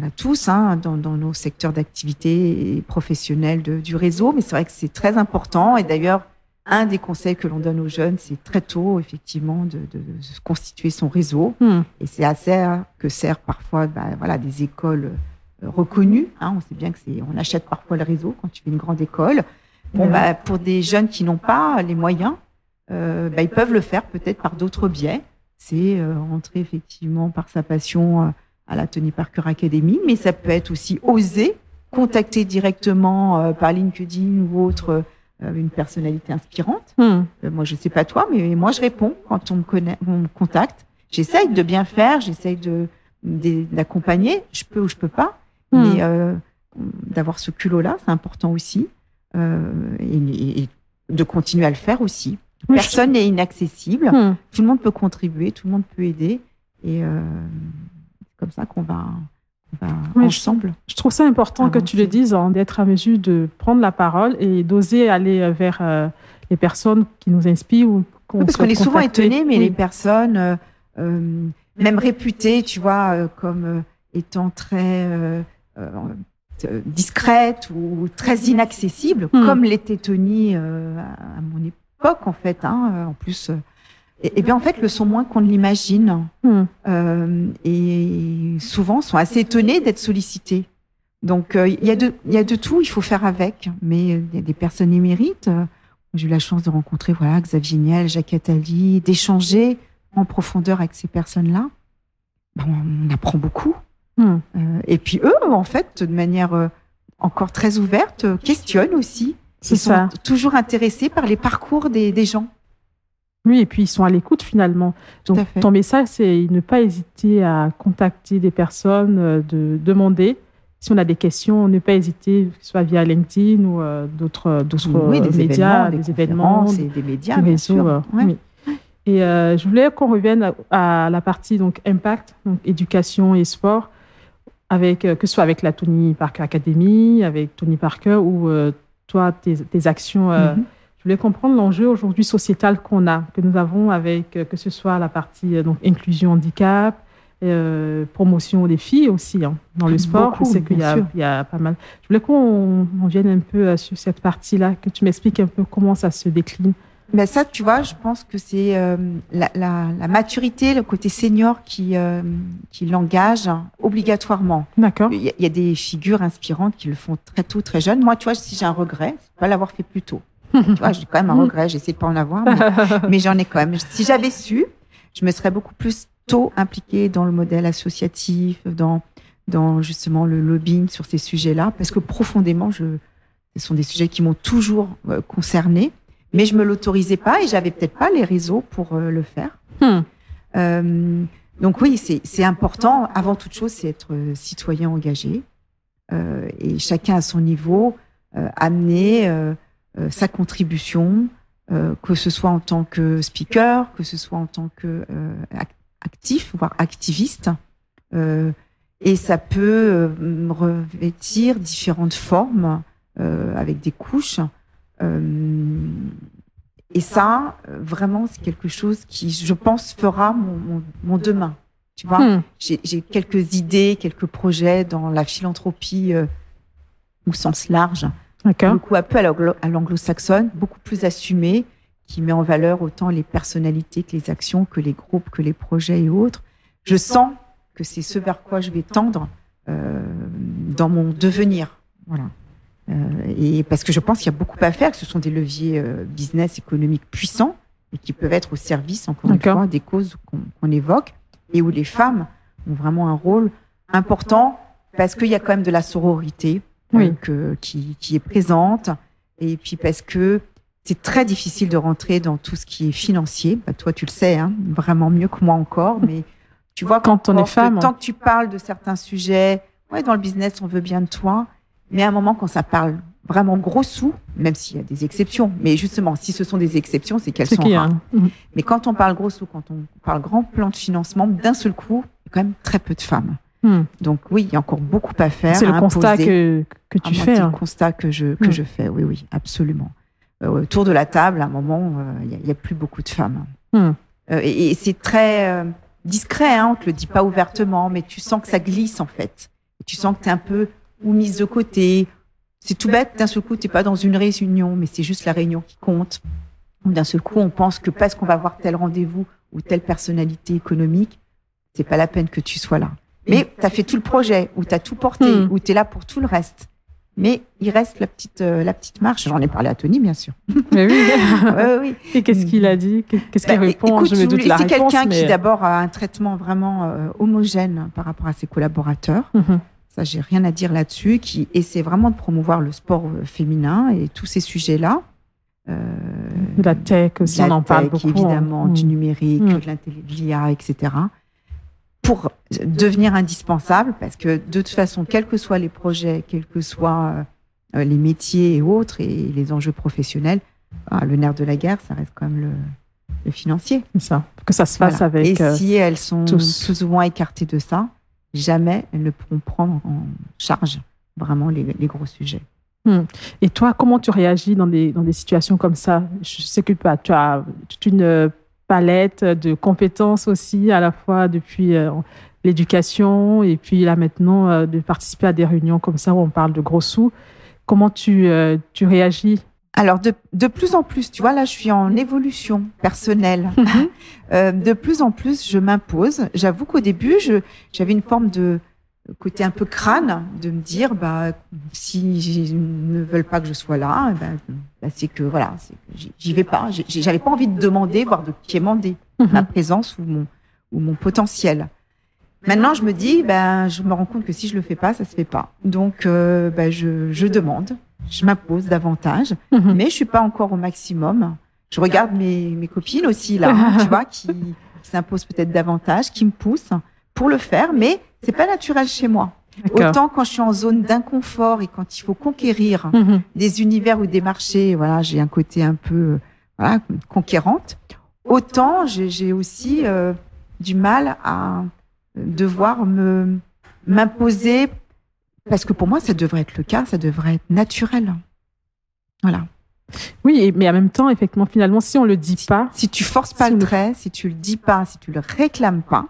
on a tous hein, dans, dans nos secteurs d'activité et professionnels de- du réseau, mais c'est vrai que c'est très important. Et d'ailleurs, un des conseils que l'on donne aux jeunes, c'est très tôt, effectivement, de, de- constituer son réseau. Hmm, Et c'est à ça que sert parfois bah, voilà, des écoles euh, reconnues. Hein. On sait bien que c'est, on achète parfois le réseau quand tu fais une grande école. Bon, bah, pour des jeunes qui n'ont pas les moyens, euh, bah, ils peuvent le faire peut-être par d'autres biais. C'est euh, rentrer effectivement par sa passion euh, à la Tony Parker Academy, mais ça peut être aussi oser contacter directement euh, par LinkedIn ou autre une personnalité inspirante. hmm. Euh, moi, je sais pas toi, mais moi, je réponds quand on me, connaît, on me contacte. J'essaye de bien faire, j'essaye d'accompagner. Je peux ou je peux pas, Hmm. mais euh, d'avoir ce culot-là, c'est important aussi, euh, et, et de continuer à le faire aussi. Oui, Personne n'est inaccessible. Hmm. Tout le monde peut contribuer, tout le monde peut aider, et euh, c'est comme ça qu'on va, je- ensemble. Je trouve ça important que tu le dises, hein, d'être à mesure de prendre la parole et d'oser aller euh, vers euh, les personnes qui nous inspirent ou qu'on Oui, parce qu'on est souvent étonné, mais Oui. les personnes, euh, euh, même réputées, tu vois, comme étant très discrètes ou très inaccessibles, Hmm. comme l'était Tony euh, à, mon époque, en fait. Hein, en plus, et, et bien en fait, le sont moins qu'on ne l'imagine. Hmm. Euh, et souvent sont assez étonnés d'être sollicités. Donc euh, il y, a de- il y a de tout, il faut faire avec, mais il y a des personnes émérites. Euh, J'ai eu la chance de rencontrer voilà, Xavier Niel, Jacques Attali, d'échanger en profondeur avec ces personnes-là. Ben, on apprend beaucoup. Hmm. Euh, et puis eux, en fait, de manière encore très ouverte, questionnent aussi. C'est Ils sont ça. toujours intéressés par les parcours des, des gens. Oui, et puis ils sont à l'écoute finalement. Donc ton message, c'est ne pas hésiter à contacter des personnes, euh, de demander. Si on a des questions, ne pas hésiter, que ce soit via LinkedIn ou euh, d'autres Oui, euh, des médias, des événements, et des médias, du bien réseau. sûr. euh, Ouais. oui. Et euh, je voulais qu'on revienne à, la partie donc impact, donc éducation et sport, avec euh, que ce soit avec la Tony Parker Academy, avec Tony Parker ou euh, toi tes, actions. Mhm. Je voulais comprendre l'enjeu aujourd'hui sociétal qu'on a, que nous avons avec que ce soit la partie donc inclusion handicap, promotion des filles aussi hein, dans le sport. je sais qu'il y, y, a pas mal. Je voulais qu'on vienne un peu sur cette partie-là, que tu m'expliques un peu comment ça se décline mais ça, tu vois, je pense que c'est euh, la, la, la, maturité, le côté senior qui, euh, qui l'engage obligatoirement. D'accord. Il y, a des figures inspirantes qui le font très tôt, très jeune. Moi, tu vois, si j'ai un regret, c'est pas l'avoir fait plus tôt. Tu vois, j'ai quand même un (laughs) regret, j'essaie de pas en avoir, (laughs) mais, j'en ai quand même. Si j'avais su, je me serais beaucoup plus tôt impliquée dans le modèle associatif, dans, dans justement le lobbying sur ces sujets-là, parce que profondément, je, ce sont des sujets qui m'ont toujours euh, concernée mais je me l'autorisais pas et j'avais peut-être pas les réseaux pour euh, le faire. Hmm. Euh, donc oui, c'est important. Avant toute chose, c'est être citoyen engagé euh, et chacun à son niveau euh, amener sa contribution, que ce soit en tant que speaker, que ce soit en tant que actif, voire activiste. et ça peut revêtir différentes formes avec des couches. Euh, et ça, vraiment, c'est quelque chose qui, je pense, fera mon, mon, demain. Tu vois, hmm. j'ai quelques idées, quelques projets dans la philanthropie euh, au sens large. Beaucoup un peu à l'anglo-saxonne, beaucoup plus assumé, qui met en valeur autant les personnalités que les actions, que les groupes, que les projets et autres. Je sens que c'est ce vers quoi je vais tendre euh, dans mon devenir. Voilà. Euh, et parce que je pense qu'il y a beaucoup à faire, que ce sont des leviers euh, business économiques puissants et qui peuvent être au service, encore une fois, des causes qu'on évoque et où les femmes ont vraiment un rôle important parce qu'il y a quand même de la sororité euh, qui, qui, est présente et puis parce que c'est très difficile de rentrer dans tout ce qui est financier. Bah, toi, tu le sais, hein, vraiment mieux que moi encore, mais tu vois, quand, on est femme, tant que tu parles de certains sujets, ouais, dans le business, on veut bien de toi, mais à un moment, quand ça parle vraiment gros sous, même s'il y a des exceptions, mais justement, si ce sont des exceptions, c'est qu'elles sont rares. Mhm. Mais quand on parle gros sous, quand on parle grand plan de financement, d'un seul coup, il y a quand même très peu de femmes. Hmm. Donc oui, il y a encore beaucoup à faire. C'est le constat que, que tu fais. C'est le constat que je, que hmm. je fais, oui, oui, absolument. Euh, autour de la table, à un moment, euh, il n'y a, plus beaucoup de femmes. Hmm. Euh, et, c'est très discret, hein, on ne te le dit pas ouvertement, mais tu sens que ça glisse en fait. tu sens que tu es un peu ou mise de côté. C'est tout bête, d'un seul coup, tu n'es pas dans une réunion, mais c'est juste la réunion qui compte. D'un seul coup, on pense que parce qu'on va voir tel rendez-vous ou telle personnalité économique, c'est pas la peine que tu sois là. Mais tu as fait tout le projet, ou tu as tout porté, hmm. ou tu es là pour tout le reste. Mais il reste la petite, euh, la petite marche. J'en ai parlé à Tony, bien sûr. (laughs) Mais oui. (laughs) oui. Et qu'est-ce qu'il a dit Qu'est-ce qu'il bah, répond Je me doute C'est quelqu'un qui d'abord a un traitement vraiment euh, homogène par rapport à ses collaborateurs. Mhm. Ça, j'ai rien à dire là-dessus, qui essaie vraiment de promouvoir le sport euh, féminin et tous ces sujets-là. Euh, la tech aussi, on en parle beaucoup. Hein. Évidemment, du mm. numérique, mm. de l'IA, etc. Pour devenir indispensable, parce que de toute façon, quels que soient les projets, quels que soient euh, les métiers et autres, et les enjeux professionnels, bah, le nerf de la guerre, ça reste quand même le, financier. ça. Que ça se fasse avec. Et si elles sont tous. plus ou moins écartées de ça, jamais elles ne pourront prendre en charge vraiment les, gros sujets. Hmm. Et toi, comment tu réagis dans des, dans des situations comme ça? Je sais que tu as toute une palette de compétences aussi, à la fois depuis euh, l'éducation et puis là maintenant euh, de participer à des réunions comme ça où on parle de gros sous. Comment tu, euh, tu réagis? Alors de, de, plus en plus, tu vois, là je suis en évolution personnelle. Mhm. (laughs) euh, de plus en plus, je m'impose. J'avoue qu'au début, j'avais une forme de côté un peu crâne de me dire, bah si ils ne veulent pas que je sois là, bah, bah c'est que voilà, j'y vais pas. J'avais pas envie de demander, voire de quémander mhm. ma présence ou mon ou mon potentiel. Maintenant, je me dis, ben, je me rends compte que si je le fais pas, ça se fait pas. Donc, euh, ben, je, je demande je m'impose davantage, mhm. mais je suis pas encore au maximum. Je regarde mes, mes copines aussi là, (laughs) tu vois, qui, s'imposent peut-être davantage, qui me poussent pour le faire, mais c'est pas naturel chez moi. Autant quand je suis en zone d'inconfort et quand il faut conquérir mhm. des univers ou des marchés, voilà, j'ai un côté un peu voilà, conquérante. autant j'ai aussi euh, du mal à devoir me m'imposer parce que pour moi, ça devrait être le cas, ça devrait être naturel. Voilà. Oui, mais en même temps, effectivement, finalement, si on le dit pas, si tu forces pas le trait, si tu le dis pas, si tu le réclames pas,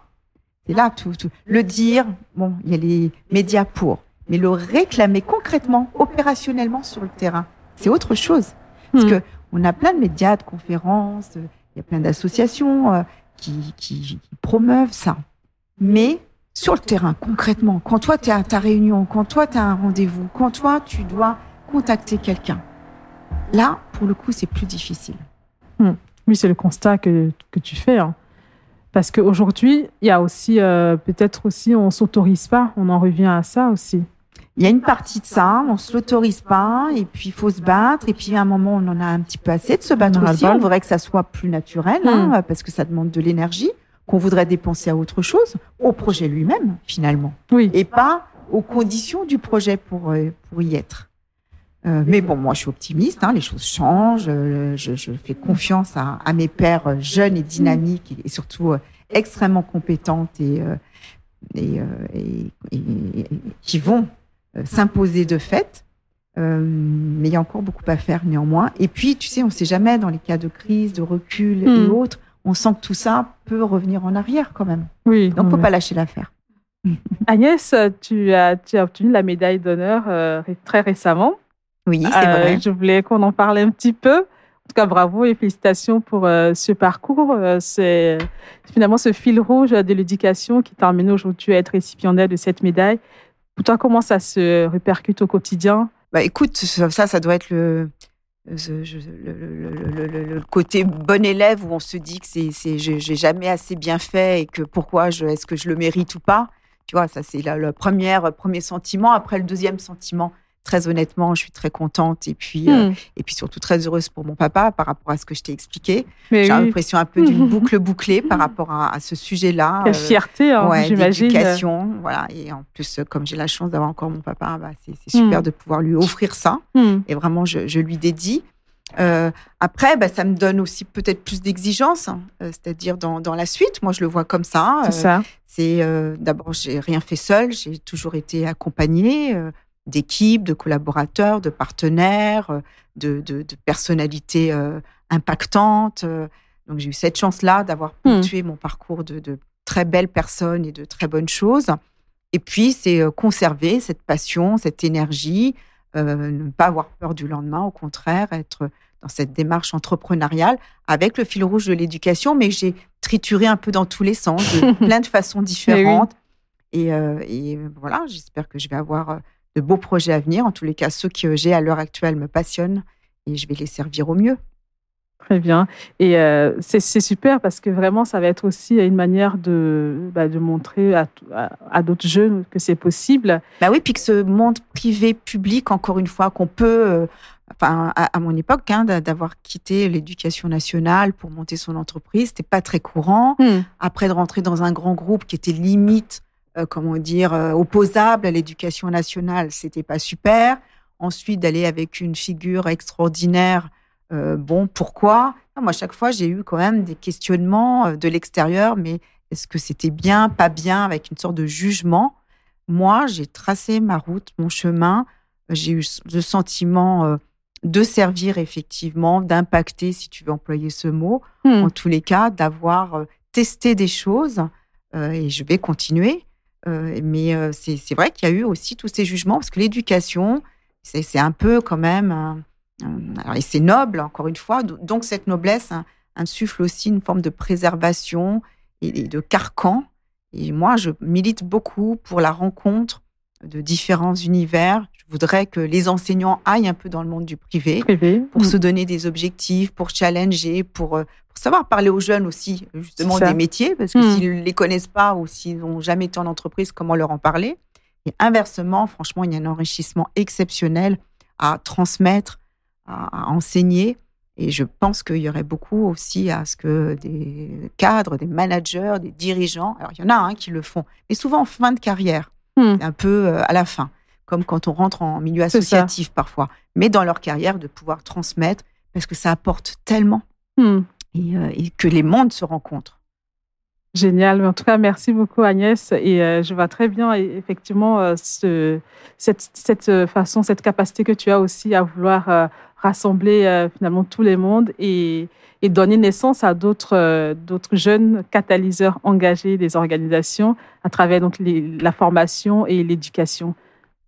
c'est là tout, tout. Le dire, bon, il y a les médias pour, mais le réclamer concrètement, opérationnellement sur le terrain, c'est autre chose. Parce hmm. que on a plein de médias, de conférences, il y a plein d'associations euh, qui, qui, promeuvent ça. Mais sur le terrain, concrètement, quand toi tu es à ta réunion, quand toi tu as un rendez-vous, quand toi tu dois contacter quelqu'un, là, pour le coup, c'est plus difficile. Hmm. Oui, c'est le constat que, que tu fais. Hein. Parce qu'aujourd'hui, il y a aussi, euh, peut-être aussi, on s'autorise pas, on en revient à ça aussi. Il y a une partie de ça, on se l'autorise pas, et puis il faut se battre, et puis à un moment, on en a un petit peu assez de se battre aussi. On voudrait que ça soit plus naturel, hein, hmm. parce que ça demande de l'énergie qu'on voudrait dépenser à autre chose, au projet lui-même, finalement. Oui. Et pas aux conditions du projet pour, euh, pour y être. Euh, mais bon, moi, je suis optimiste. Hein, les choses changent. Euh, je, je, fais confiance à, à, mes pères jeunes et dynamiques et, surtout extrêmement compétentes et, et, et, qui vont s'imposer de fait. mais il y a encore beaucoup à faire néanmoins. Et puis, tu sais, on ne sait jamais dans les cas de crise, de recul et hmm. autres on sent que tout ça peut revenir en arrière quand même. Oui. Donc, faut pas lâcher l'affaire. Agnès, tu as, tu as obtenu la médaille d'honneur euh, très récemment. Oui, c'est euh, vrai. Je voulais qu'on en parle un petit peu. En tout cas, bravo et félicitations pour euh, ce parcours. c'est finalement ce fil rouge de l'éducation qui amené aujourd'hui à être récipiendaire de cette médaille. Pour toi, comment ça se répercute au quotidien? Bah, Écoute, ça, ça doit être le, le, côté bon élève où on se dit que c'est, j'ai jamais assez bien fait et que pourquoi je, est-ce que je le mérite ou pas? Tu vois, ça c'est le premier, premier sentiment. Après le deuxième sentiment, très honnêtement, je suis très contente et puis, euh, hmm. et puis surtout très heureuse pour mon papa par rapport à ce que je t'ai expliqué. J'ai l'impression un peu d'une (laughs) boucle bouclée par rapport à, ce sujet-là. Quelle euh, fierté, hein, ouais, j'imagine. voilà. Et en plus, comme j'ai la chance d'avoir encore mon papa, bah, c'est super hmm. de pouvoir lui offrir ça. Hmm. Et vraiment, je, lui dédie. Euh, après, bah, ça me donne aussi peut-être plus d'exigence, hein, c'est-à-dire dans, dans, la suite. Moi, je le vois comme ça. C'est ça. C'est d'abord, j'ai rien fait seul. J'ai toujours été accompagnée d'équipes, de collaborateurs, de partenaires, euh, de, de, personnalités euh, impactantes. Euh. Donc j'ai eu cette chance-là d'avoir hmm. ponctué mon parcours de, de, très belles personnes et de très bonnes choses. Et puis c'est conserver cette passion, cette énergie, ne pas avoir peur du lendemain, au contraire, être dans cette démarche entrepreneuriale avec le fil rouge de l'éducation, mais j'ai trituré un peu dans tous les sens, de (laughs) plein de façons différentes. Et, et, voilà, j'espère que je vais avoir de beaux projets à venir. En tous les cas, ceux que j'ai à l'heure actuelle me passionnent et je vais les servir au mieux. Très bien. Et euh, c'est super parce que vraiment, ça va être aussi une manière de, bah, de montrer à, à, d'autres jeunes que c'est possible. Bah oui, puis que ce monde privé-public, encore une fois, qu'on peut, euh, enfin, à, mon époque, hein, d'avoir quitté l'éducation nationale pour monter son entreprise, c'était pas très courant. Hmm. Après, de rentrer dans un grand groupe qui était limite euh, comment dire, euh, opposable à l'éducation nationale, c'était pas super. Ensuite, d'aller avec une figure extraordinaire, euh, bon, pourquoi? Moi, à chaque fois, j'ai eu quand même des questionnements de l'extérieur, mais est-ce que c'était bien, pas bien, avec une sorte de jugement? Moi, j'ai tracé ma route, mon chemin. J'ai eu le sentiment de servir effectivement, d'impacter, si tu veux employer ce mot, hmm. en tous les cas, d'avoir testé des choses, et je vais continuer. Euh, mais c'est vrai qu'il y a eu aussi tous ces jugements, parce que l'éducation, c'est un peu quand même, et c'est noble, encore une fois, donc cette noblesse insuffle aussi une forme de préservation et, de carcan. Et moi, je milite beaucoup pour la rencontre de différents univers. Je voudrais que les enseignants aillent un peu dans le monde du privé, pour mm. se donner des objectifs, pour challenger, pour savoir parler aux jeunes aussi, justement, des métiers, parce que hmm. s'ils ne les connaissent pas ou s'ils n'ont jamais été en entreprise, comment leur en parler? Et inversement, franchement, il y a un enrichissement exceptionnel à transmettre, à, enseigner. Et je pense qu'il y aurait beaucoup aussi à ce que des cadres, des managers, des dirigeants, alors il y en a un qui le font, mais souvent en fin de carrière, hmm. un peu euh, à la fin, comme quand on rentre en milieu associatif parfois, mais dans leur carrière de pouvoir transmettre, parce que ça apporte tellement. Hmm. Et que les mondes se rencontrent. Génial. En tout cas, merci beaucoup Agnès. Et euh, je vois très bien effectivement euh, ce, cette, euh, façon, cette capacité que tu as aussi à vouloir rassembler finalement tous les mondes et, donner naissance à d'autres d'autres jeunes catalyseurs engagés des organisations à travers donc la formation et l'éducation.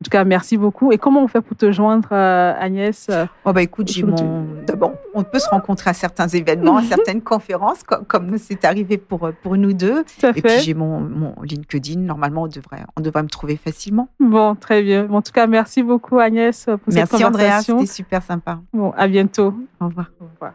En tout cas, merci beaucoup. Et comment on fait pour te joindre, euh, Agnès Oh bah écoute, j'ai mon. D'abord, on peut se rencontrer à certains événements, à certaines conférences, comme, comme c'est arrivé pour pour nous deux. Et puis j'ai mon, mon, LinkedIn. Normalement, on devrait on devrait me trouver facilement. Bon, très bien. En tout cas, merci beaucoup, Agnès, pour merci, cette conversation. Merci, c'était super sympa. Bon, à bientôt. Au revoir. Au revoir.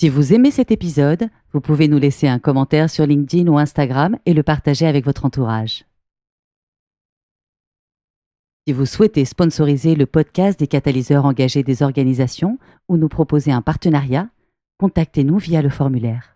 Si vous aimez cet épisode, vous pouvez nous laisser un commentaire sur LinkedIn ou Instagram et le partager avec votre entourage. Si vous souhaitez sponsoriser le podcast des catalyseurs engagés des organisations ou nous proposer un partenariat, contactez-nous via le formulaire.